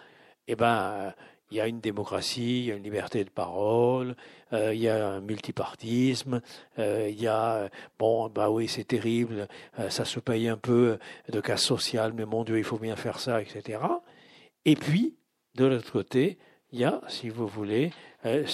eh ben, il y a une démocratie, il y a une liberté de parole, euh, il y a un multipartisme, euh, il y a bon bah oui c'est terrible, ça se paye un peu de casse sociale, mais mon Dieu il faut bien faire ça, etc. Et puis de l'autre côté, il y a, si vous voulez, euh,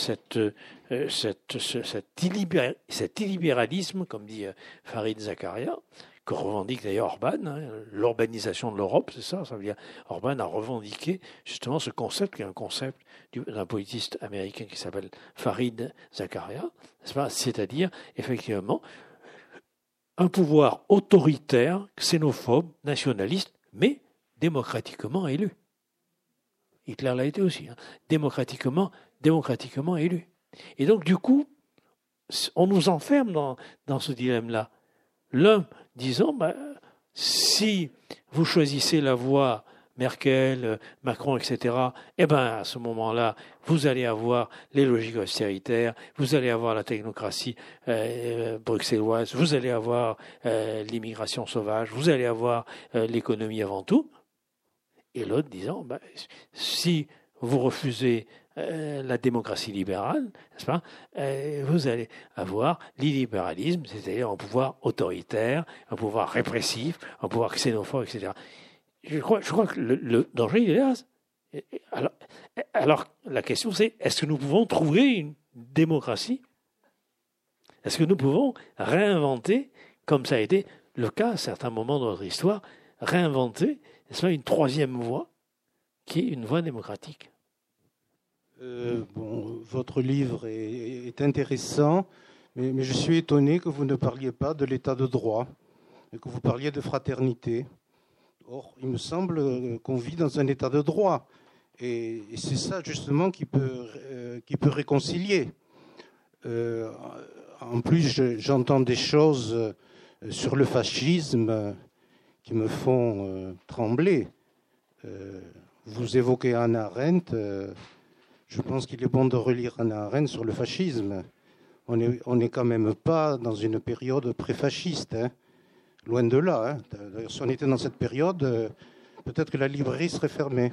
euh, cette, cet, illibéralisme, comme dit euh, Farid Zakaria, que revendique d'ailleurs Orban, hein, l'urbanisation de l'Europe, c'est ça, ça veut dire Orban a revendiqué justement ce concept, qui est un concept d'un politiste américain qui s'appelle Farid Zakaria, c'est-à-dire effectivement un pouvoir autoritaire, xénophobe, nationaliste, mais démocratiquement élu. Hitler l'a été aussi, hein, démocratiquement, démocratiquement élu. Et donc, du coup, on nous enferme dans, ce dilemme-là. L'un disant, bah, si vous choisissez la voie Merkel, Macron, etc., eh ben, à ce moment-là, vous allez avoir les logiques austéritaires, vous allez avoir la technocratie euh, bruxelloise, vous allez avoir euh, l'immigration sauvage, vous allez avoir euh, l'économie avant tout. Et l'autre disant, bah, si vous refusez euh, la démocratie libérale, n'est-ce pas euh, Vous allez avoir l'illibéralisme, c'est-à-dire un pouvoir autoritaire, un pouvoir répressif, un pouvoir xénophobe, etc. Je crois, je crois que le, danger, il est là. Alors la question, c'est est-ce que nous pouvons trouver une démocratie? Est-ce que nous pouvons réinventer, comme ça a été le cas à certains moments de notre histoire, réinventer, n'est-ce pas, une troisième voie qui est une voie démocratique? Euh, votre livre est, intéressant, mais, je suis étonné que vous ne parliez pas de l'état de droit, et que vous parliez de fraternité. Or, il me semble qu'on vit dans un état de droit, et, c'est ça justement qui peut, euh, réconcilier. Euh, en plus, j'entends des choses sur le fascisme qui me font trembler. vous évoquez Anna Arendt je pense qu'il est bon de relire Anna Arendt sur le fascisme. On n'est on quand même pas dans une période pré-fasciste. Hein. Loin de là. Hein. Si on était dans cette période, euh, peut-être que la librairie serait fermée.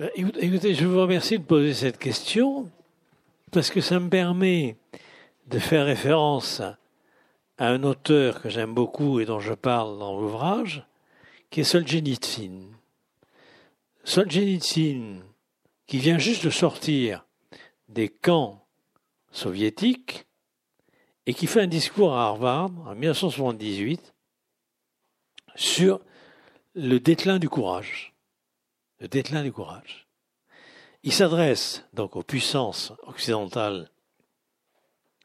Euh, écoutez, je vous remercie de poser cette question parce que ça me permet de faire référence à un auteur que j'aime beaucoup et dont je parle dans l'ouvrage, qui est Solzhenitsyn. Solzhenitsyn, qui vient juste de sortir des camps soviétiques et qui fait un discours à Harvard en 1978 sur le déclin du courage. Le déclin du courage. Il s'adresse donc aux puissances occidentales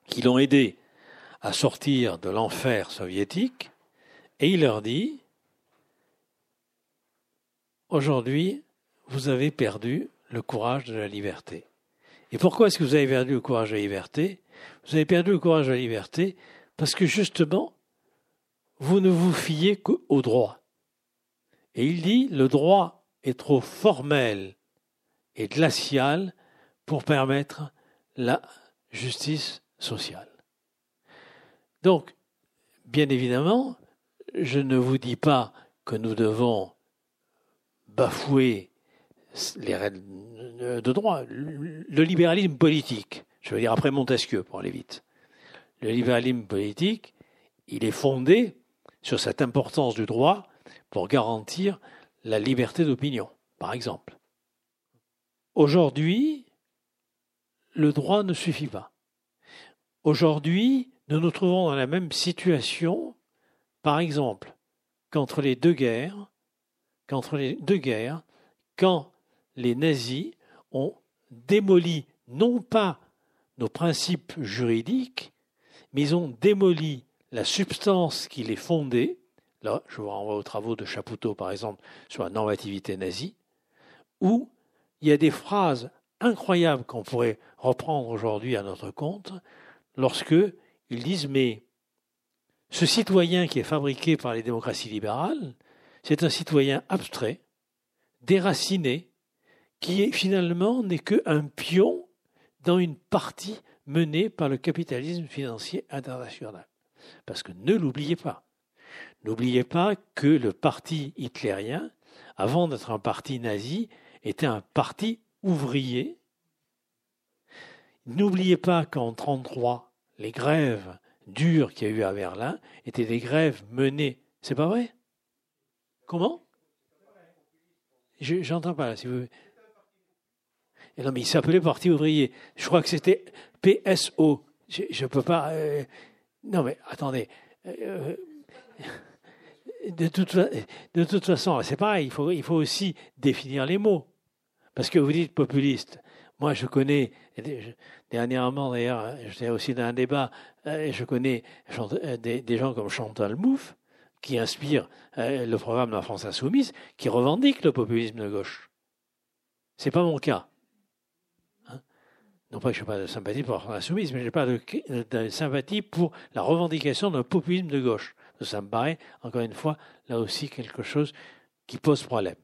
qui l'ont aidé à sortir de l'enfer soviétique et il leur dit Aujourd'hui, vous avez perdu le courage de la liberté. Et pourquoi est-ce que vous avez perdu le courage de la liberté? Vous avez perdu le courage de la liberté parce que justement, vous ne vous fiez qu'au droit. Et il dit, le droit est trop formel et glacial pour permettre la justice sociale. Donc, bien évidemment, je ne vous dis pas que nous devons bafouer les règles de droit, le libéralisme politique, je veux dire après Montesquieu pour aller vite. Le libéralisme politique, il est fondé sur cette importance du droit pour garantir la liberté d'opinion, par exemple. Aujourd'hui, le droit ne suffit pas. Aujourd'hui, nous nous trouvons dans la même situation, par exemple, qu'entre les deux guerres, qu'entre les deux guerres, quand les nazis ont démoli non pas nos principes juridiques, mais ils ont démoli la substance qui les fondait. Là, je vous renvoie aux travaux de Chapoutot, par exemple, sur la normativité nazie, où il y a des phrases incroyables qu'on pourrait reprendre aujourd'hui à notre compte, lorsque ils disent mais ce citoyen qui est fabriqué par les démocraties libérales, c'est un citoyen abstrait, déraciné, qui finalement n'est qu'un pion dans une partie menée par le capitalisme financier international. Parce que ne l'oubliez pas, n'oubliez pas que le parti hitlérien, avant d'être un parti nazi, était un parti ouvrier. N'oubliez pas qu'en 1933, les grèves dures qu'il y a eu à Berlin étaient des grèves menées. C'est pas vrai? Comment? J'entends pas Si vous non, mais il s'appelait Parti ouvrier. Je crois que c'était PSO. Je ne peux pas. Euh, non, mais attendez. euh, de, toute, de toute façon, c'est pareil, il faut, il faut aussi définir les mots. Parce que vous dites populiste. Moi, je connais, dernièrement d'ailleurs, j'étais aussi dans un débat, euh, je connais euh, des, gens comme Chantal Mouffe, qui inspirent le programme de la France Insoumise, qui revendiquent le populisme de gauche. C'est pas mon cas. Non pas que je n'ai pas de sympathie pour la soumise, mais je n'ai pas de, sympathie pour la revendication d'un populisme de gauche. Ça me paraît, encore une fois, là aussi quelque chose qui pose problème.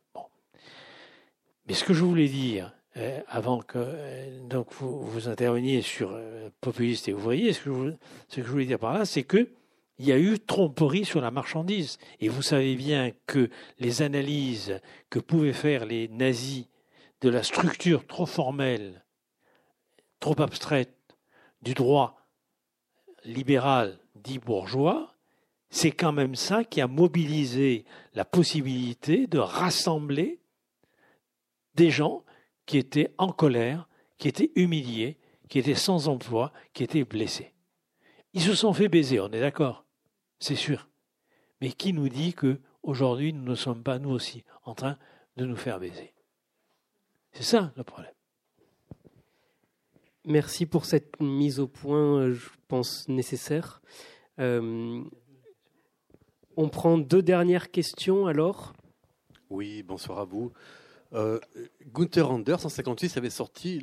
Mais ce que je voulais dire, euh, avant que euh, donc vous, interveniez sur euh, populiste et ouvrier, ce que, ce que je voulais dire par là, c'est que il y a eu tromperie sur la marchandise. Et vous savez bien que les analyses que pouvaient faire les nazis de la structure trop formelle trop abstraite du droit libéral dit bourgeois, c'est quand même ça qui a mobilisé la possibilité de rassembler des gens qui étaient en colère, qui étaient humiliés, qui étaient sans emploi, qui étaient blessés. Ils se sont fait baiser, on est d'accord, c'est sûr. Mais qui nous dit que aujourd'hui nous ne sommes pas nous aussi en train de nous faire baiser? C'est ça le problème. Merci pour cette mise au point, euh, je pense, nécessaire. Euh, on prend deux dernières questions alors? Oui, bonsoir à vous. Euh, Gunther Anders, en 1956, avait sorti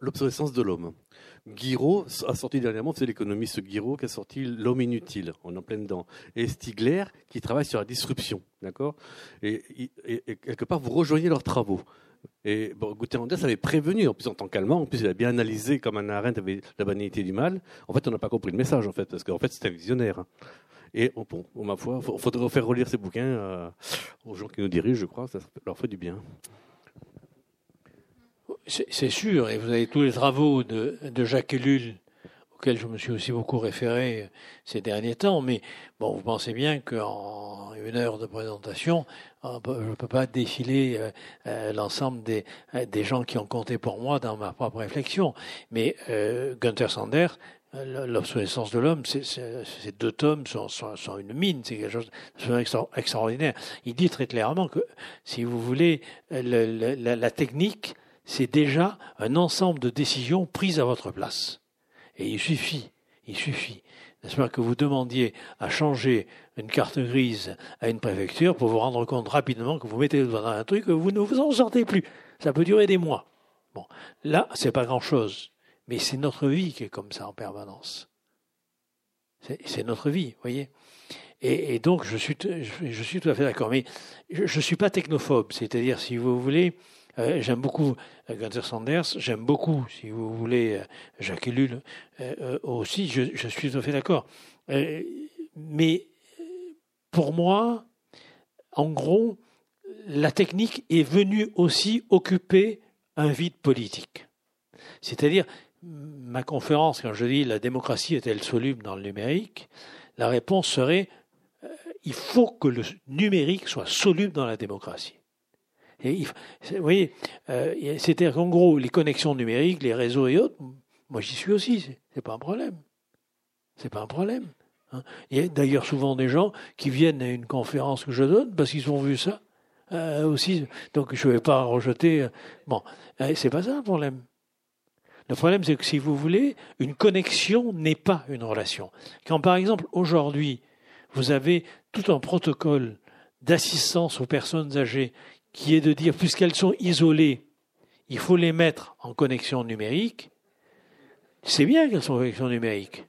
L'obsolescence de l'homme. Guiraud a sorti dernièrement, c'est l'économiste Guiraud qui a sorti L'homme inutile, on en pleine dedans. Et Stigler qui travaille sur la disruption, d'accord? Et, quelque part, vous rejoignez leurs travaux. Et bon, Guterres avait prévenu, en plus en tant qu'Allemand, en plus il a bien analysé comme un Arendt avait la banalité du mal. En fait, on n'a pas compris le message, en fait, parce qu'en fait, c'était un visionnaire. Et bon, ma foi, il faudrait faire relire ces bouquins euh, aux gens qui nous dirigent, je crois, ça leur fait du bien. C'est sûr, et vous avez tous les travaux de, de Jacques Ellul auquel je me suis aussi beaucoup référé ces derniers temps. Mais bon, vous pensez bien qu'en une heure de présentation, je ne peux pas défiler euh, euh, l'ensemble des, euh, des gens qui ont compté pour moi dans ma propre réflexion. Mais Gunther Sanders, L'obsolescence de l'homme, ces deux tomes sont, une mine, c'est quelque chose d'extraordinaire. Il dit très clairement que, si vous voulez, la, la technique, c'est déjà un ensemble de décisions prises à votre place. Et il suffit, il suffit, n'est-ce pas, que vous demandiez à changer une carte grise à une préfecture pour vous rendre compte rapidement que vous mettez le doigt dans un truc que vous ne vous en sortez plus. Ça peut durer des mois. Bon, là, c'est pas grand-chose, mais c'est notre vie qui est comme ça en permanence. C'est notre vie, vous voyez. Et, donc, je suis, je, suis tout à fait d'accord. Mais je ne suis pas technophobe, c'est-à-dire, si vous voulez, euh, j'aime beaucoup euh, Gunther Sanders, j'aime beaucoup, si vous voulez, euh, Jacques Ellul aussi, je, je, suis tout à fait d'accord. mais pour moi, en gros, la technique est venue aussi occuper un vide politique. C'est-à-dire, ma conférence, quand je dis la démocratie est-elle soluble dans le numérique, la réponse serait il faut que le numérique soit soluble dans la démocratie vous voyez, euh, c'est-à-dire qu'en gros, les connexions numériques, les réseaux et autres, moi j'y suis aussi, c'est pas un problème. C'est pas un problème. Hein. Il y a d'ailleurs souvent des gens qui viennent à une conférence que je donne parce qu'ils ont vu ça euh, aussi. Donc je ne vais pas rejeter. Euh, bon, c'est pas ça le problème. Le problème, c'est que si vous voulez, une connexion n'est pas une relation. Quand par exemple aujourd'hui, vous avez tout un protocole d'assistance aux personnes âgées qui est de dire, puisqu'elles sont isolées, il faut les mettre en connexion numérique. C'est bien qu'elles sont en connexion numérique.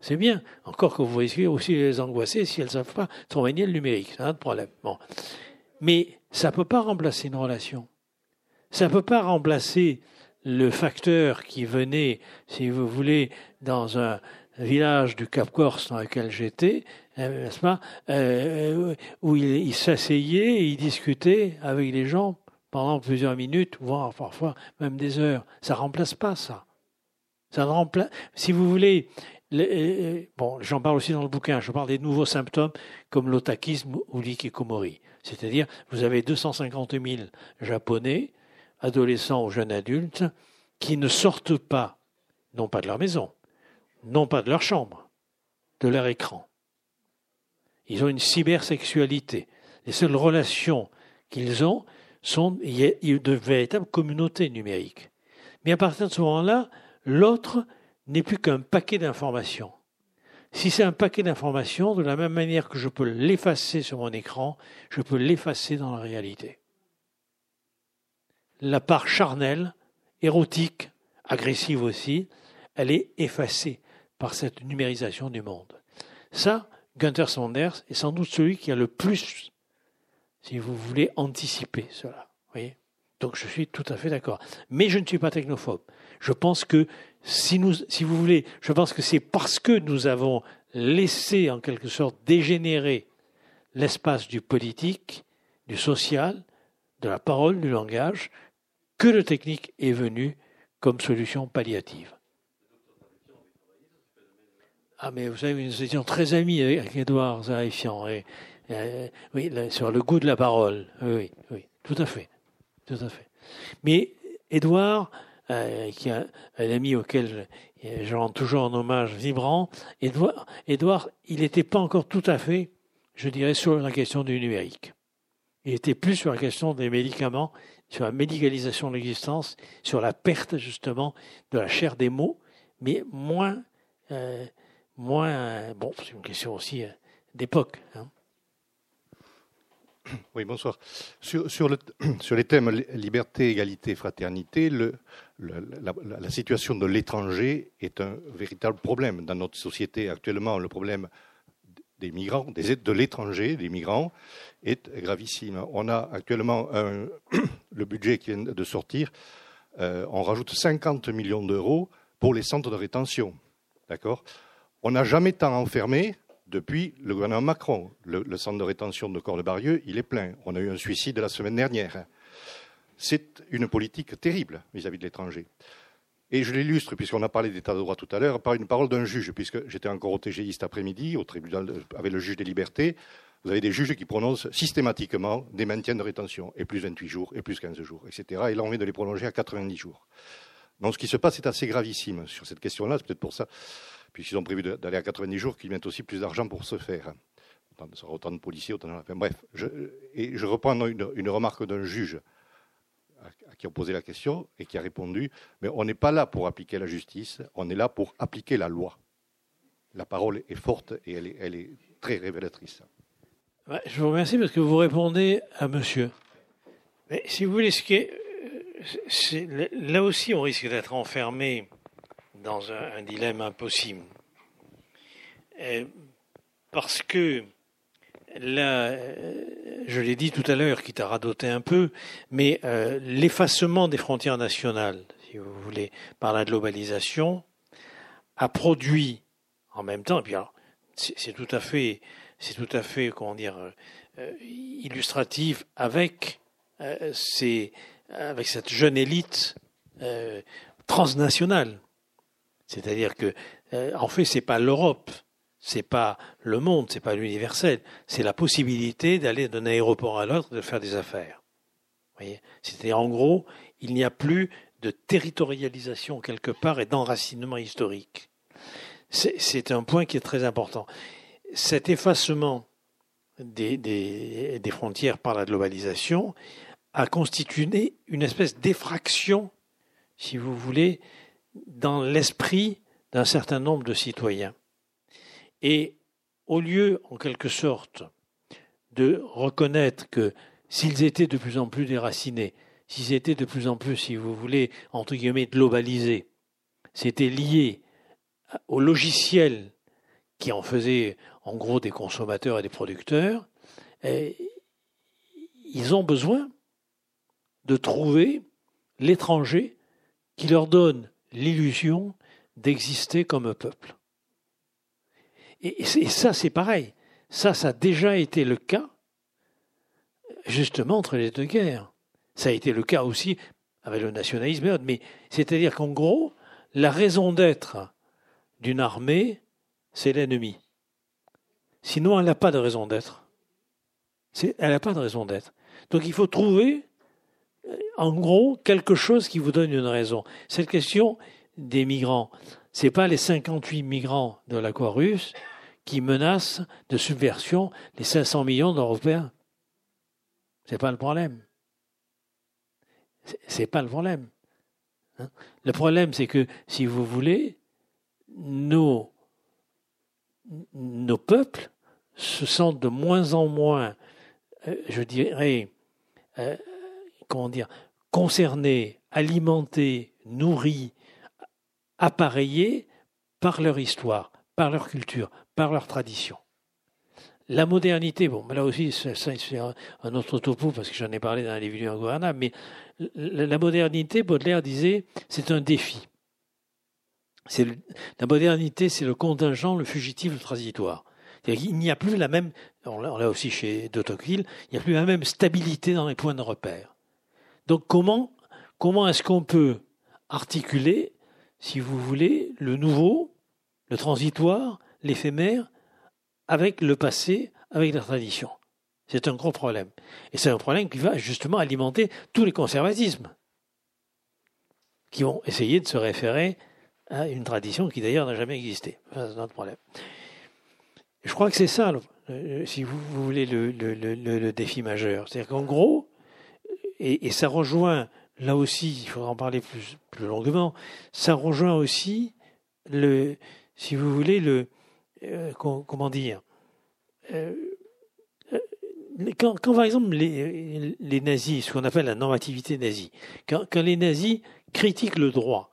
C'est bien. Encore que vous voyez aussi les angoisser si elles ne savent pas travailler le numérique. C'est un problème. Bon. Mais ça ne peut pas remplacer une relation. Ça ne peut pas remplacer le facteur qui venait, si vous voulez, dans un village du Cap Corse dans lequel j'étais, euh, n'est-ce pas, euh, où il, s'asseyait et il discutait avec les gens pendant plusieurs minutes, voire parfois même des heures. Ça remplace pas ça. Ça remplace. Si vous voulez, euh, bon, j'en parle aussi dans le bouquin. Je parle des nouveaux symptômes comme l'otakisme ou l'ikikomori. C'est-à-dire, vous avez 250 000 Japonais, adolescents ou jeunes adultes, qui ne sortent pas, non pas de leur maison, non pas de leur chambre, de leur écran. Ils ont une cybersexualité. Les seules relations qu'ils ont sont de véritables communautés numériques. Mais à partir de ce moment-là, l'autre n'est plus qu'un paquet d'informations. Si c'est un paquet d'informations, de la même manière que je peux l'effacer sur mon écran, je peux l'effacer dans la réalité. La part charnelle, érotique, agressive aussi, elle est effacée par cette numérisation du monde. Ça, Gunther Sanders est sans doute celui qui a le plus, si vous voulez, anticiper cela. Voyez Donc je suis tout à fait d'accord. Mais je ne suis pas technophobe. Je pense que si vous voulez, je pense que c'est parce que nous avons laissé en quelque sorte dégénérer l'espace du politique, du social, de la parole, du langage, que le technique est venu comme solution palliative. Ah, mais vous savez, nous étions très amis avec Edouard Zarifian, et, euh, oui, sur le goût de la parole. Oui, oui, tout à fait. Tout à fait. Mais Edouard, euh, qui est un, ami auquel je rends toujours un hommage vibrant, Edouard, Edouard il n'était pas encore tout à fait, je dirais, sur la question du numérique. Il était plus sur la question des médicaments, sur la médicalisation de l'existence, sur la perte justement de la chair des mots, mais moins, euh, moins. Bon, c'est une question aussi euh, d'époque. Hein. Oui, bonsoir. Sur, sur, le, [CLEARS THROAT] sur, les thèmes liberté, égalité, fraternité, le, la, la, situation de l'étranger est un véritable problème dans notre société. Actuellement, le problème des migrants, des, de l'étranger, des migrants, est gravissime. On a actuellement [CLEARS THROAT] le budget qui vient de sortir. Euh, on rajoute 50 millions d'euros pour les centres de rétention. D'accord? On n'a jamais tant enfermé depuis le gouvernement Macron. Le, centre de rétention de Corne-Barieux, il est plein. On a eu un suicide la semaine dernière. C'est une politique terrible vis-à-vis -vis de l'étranger. Et je l'illustre, puisqu'on a parlé d'état de droit tout à l'heure, par une parole d'un juge, puisque j'étais encore au TGI cet après-midi, au tribunal avec le juge des libertés. Vous avez des juges qui prononcent systématiquement des maintiens de rétention, et plus 28 jours, et plus 15 jours, etc. Et là, on vient de les prolonger à 90 jours. Donc ce qui se passe est assez gravissime sur cette question-là. C'est peut-être pour ça, puisqu'ils ont prévu d'aller à 90 jours, qu'ils mettent aussi plus d'argent pour se faire. Autant, de policiers, autant de... Bref, je, et je reprends une remarque d'un juge qui a posé la question et qui a répondu, mais on n'est pas là pour appliquer la justice, on est là pour appliquer la loi. La parole est forte et elle est, très révélatrice. Je vous remercie parce que vous répondez à monsieur. Mais si vous voulez, est, là aussi, on risque d'être enfermé dans un, dilemme impossible. parce que là, je l'ai dit tout à l'heure, qui t'a radoté un peu, mais euh, l'effacement des frontières nationales, si vous voulez, par la globalisation, a produit en même temps, et puis c'est tout à fait, c'est tout à fait, comment dire, euh, illustratif avec euh, ces, avec cette jeune élite transnationale. C'est-à-dire que, en fait, c'est pas l'Europe c'est pas le monde, c'est pas l'universel, c'est la possibilité d'aller d'un aéroport à l'autre, de faire des affaires. C'est-à-dire, en gros, il n'y a plus de territorialisation quelque part et d'enracinement historique. C'est un point qui est très important. Cet effacement des, frontières par la globalisation a constitué une espèce d'effraction, si vous voulez, dans l'esprit d'un certain nombre de citoyens. Et au lieu, en quelque sorte, de reconnaître que s'ils étaient de plus en plus déracinés, s'ils étaient de plus en plus, si vous voulez, entre guillemets, globalisés, c'était lié au logiciel qui en faisait en gros des consommateurs et des producteurs, ils ont besoin de trouver l'étranger qui leur donne l'illusion d'exister comme un peuple. Et, ça, c'est pareil. Ça, ça a déjà été le cas, justement, entre les deux guerres. Ça a été le cas aussi avec le nationalisme, mais c'est-à-dire qu'en gros, la raison d'être d'une armée, c'est l'ennemi. Sinon, elle n'a pas de raison d'être. Elle n'a pas de raison d'être. Donc il faut trouver, en gros, quelque chose qui vous donne une raison. Cette question des migrants, ce n'est pas les 58 migrants de la Croix-Russe qui menace de subversion les 500 millions d'Européens. C'est pas le problème. C'est pas le problème. Hein. le problème, c'est que, si vous voulez, nos, nos peuples se sentent de moins en moins, euh, je dirais, euh, comment dire, concernés, alimentés, nourris, appareillés par leur histoire, par leur culture, par leur tradition. La modernité, bon, là aussi, c'est un autre topo parce que j'en ai parlé dans les vidéos ingouvernable, mais la modernité, Baudelaire disait, c'est un défi. la modernité, c'est le contingent, le fugitif, le transitoire. Il n'y a plus la même, on l'a aussi chez de il n'y a plus la même stabilité dans les points de repère. Donc comment, comment est-ce qu'on peut articuler, si vous voulez, le nouveau, le transitoire, l'éphémère, avec le passé, avec la tradition C'est un gros problème. Et c'est un problème qui va justement alimenter tous les conservatismes, qui vont essayer de se référer à une tradition qui d'ailleurs n'a jamais existé. c'est notre problème. Je crois que c'est ça, euh, si vous, voulez, le, défi majeur. C'est-à-dire qu'en gros, et, ça rejoint, là aussi, il faudra en parler plus, plus longuement, ça rejoint aussi, le, si vous voulez, le, euh, comment dire, euh, quand, par exemple les, les nazis, ce qu'on appelle la normativité nazie, quand, quand, les nazis critiquent le droit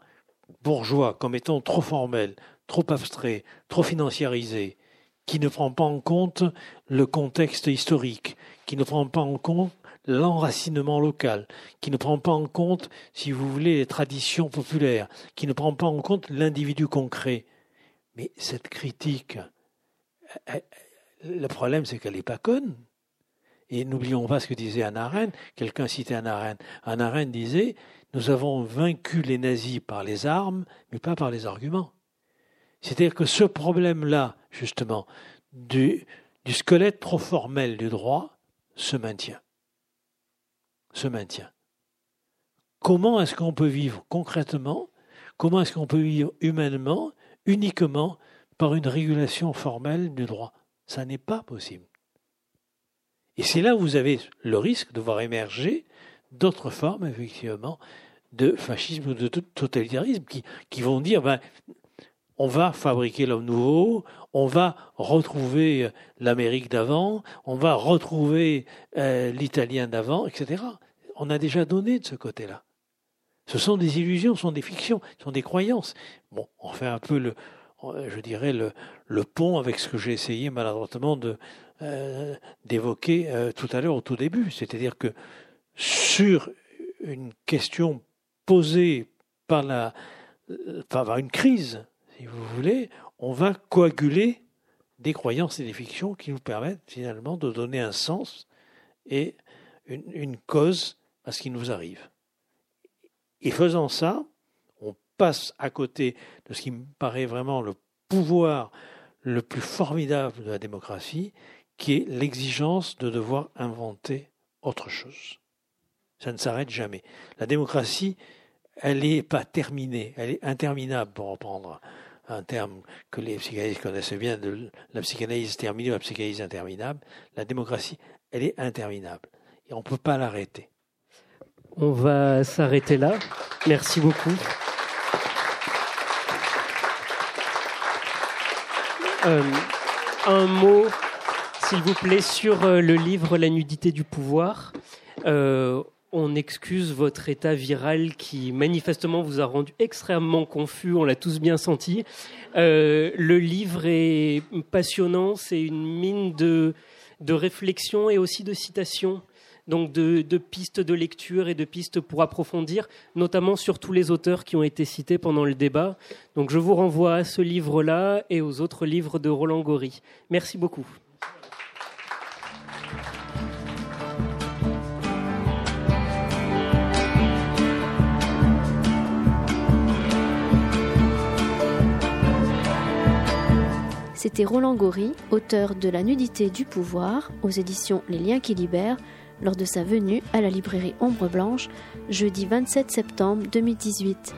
bourgeois comme étant trop formel, trop abstrait, trop financiarisé, qui ne prend pas en compte le contexte historique, qui ne prend pas en compte l'enracinement local, qui ne prend pas en compte, si vous voulez, les traditions populaires, qui ne prend pas en compte l'individu concret. Mais cette critique, le problème c'est qu'elle n'est pas conne. Et n'oublions pas ce que disait Anna Arendt. Quelqu'un citait Anna Arendt. Anna Arendt disait Nous avons vaincu les nazis par les armes, mais pas par les arguments. C'est-à-dire que ce problème-là, justement, du, du squelette trop formel du droit se maintient. Se maintient. Comment est-ce qu'on peut vivre concrètement? Comment est-ce qu'on peut vivre humainement? Uniquement par une régulation formelle du droit Ça n'est pas possible. Et c'est là où vous avez le risque de voir émerger d'autres formes, effectivement, de fascisme ou de totalitarisme qui, vont dire ben, on va fabriquer l'homme nouveau, on va retrouver l'Amérique d'avant, on va retrouver euh, l'italien d'avant, etc. On a déjà donné de ce côté-là. Ce sont des illusions, ce sont des fictions, ce sont des croyances. Bon, on fait un peu le, je dirais le, le pont avec ce que j'ai essayé maladroitement de euh, d'évoquer euh, tout à l'heure au tout début, c'est-à-dire que sur une question posée par la par une crise si vous voulez, on va coaguler des croyances et des fictions qui nous permettent finalement de donner un sens et une, cause à ce qui nous arrive. Et faisant ça, on passe à côté de ce qui me paraît vraiment le pouvoir le plus formidable de la démocratie, qui est l'exigence de devoir inventer autre chose. Ça ne s'arrête jamais. La démocratie, elle n'est pas terminée, elle est interminable, pour reprendre un terme que les psychanalystes connaissent bien, de la psychanalyse terminée ou la psychanalyse interminable, la démocratie, elle est interminable. Et on ne peut pas l'arrêter. On va s'arrêter là. Merci beaucoup. Euh, un mot, s'il vous plaît, sur euh, le livre La nudité du pouvoir. Euh, on excuse votre état viral qui manifestement vous a rendu extrêmement confus, on l'a tous bien senti. Le livre est passionnant, c'est une mine de, de réflexion et aussi de citations, donc de, pistes de lecture et de pistes pour approfondir, notamment sur tous les auteurs qui ont été cités pendant le débat. Donc je vous renvoie à ce livre-là et aux autres livres de Roland Gori. Merci beaucoup. C'était Roland Gori, auteur de La nudité du pouvoir, aux éditions Les liens qui libèrent, lors de sa venue à la librairie Ombre Blanche, jeudi 27 septembre 2018.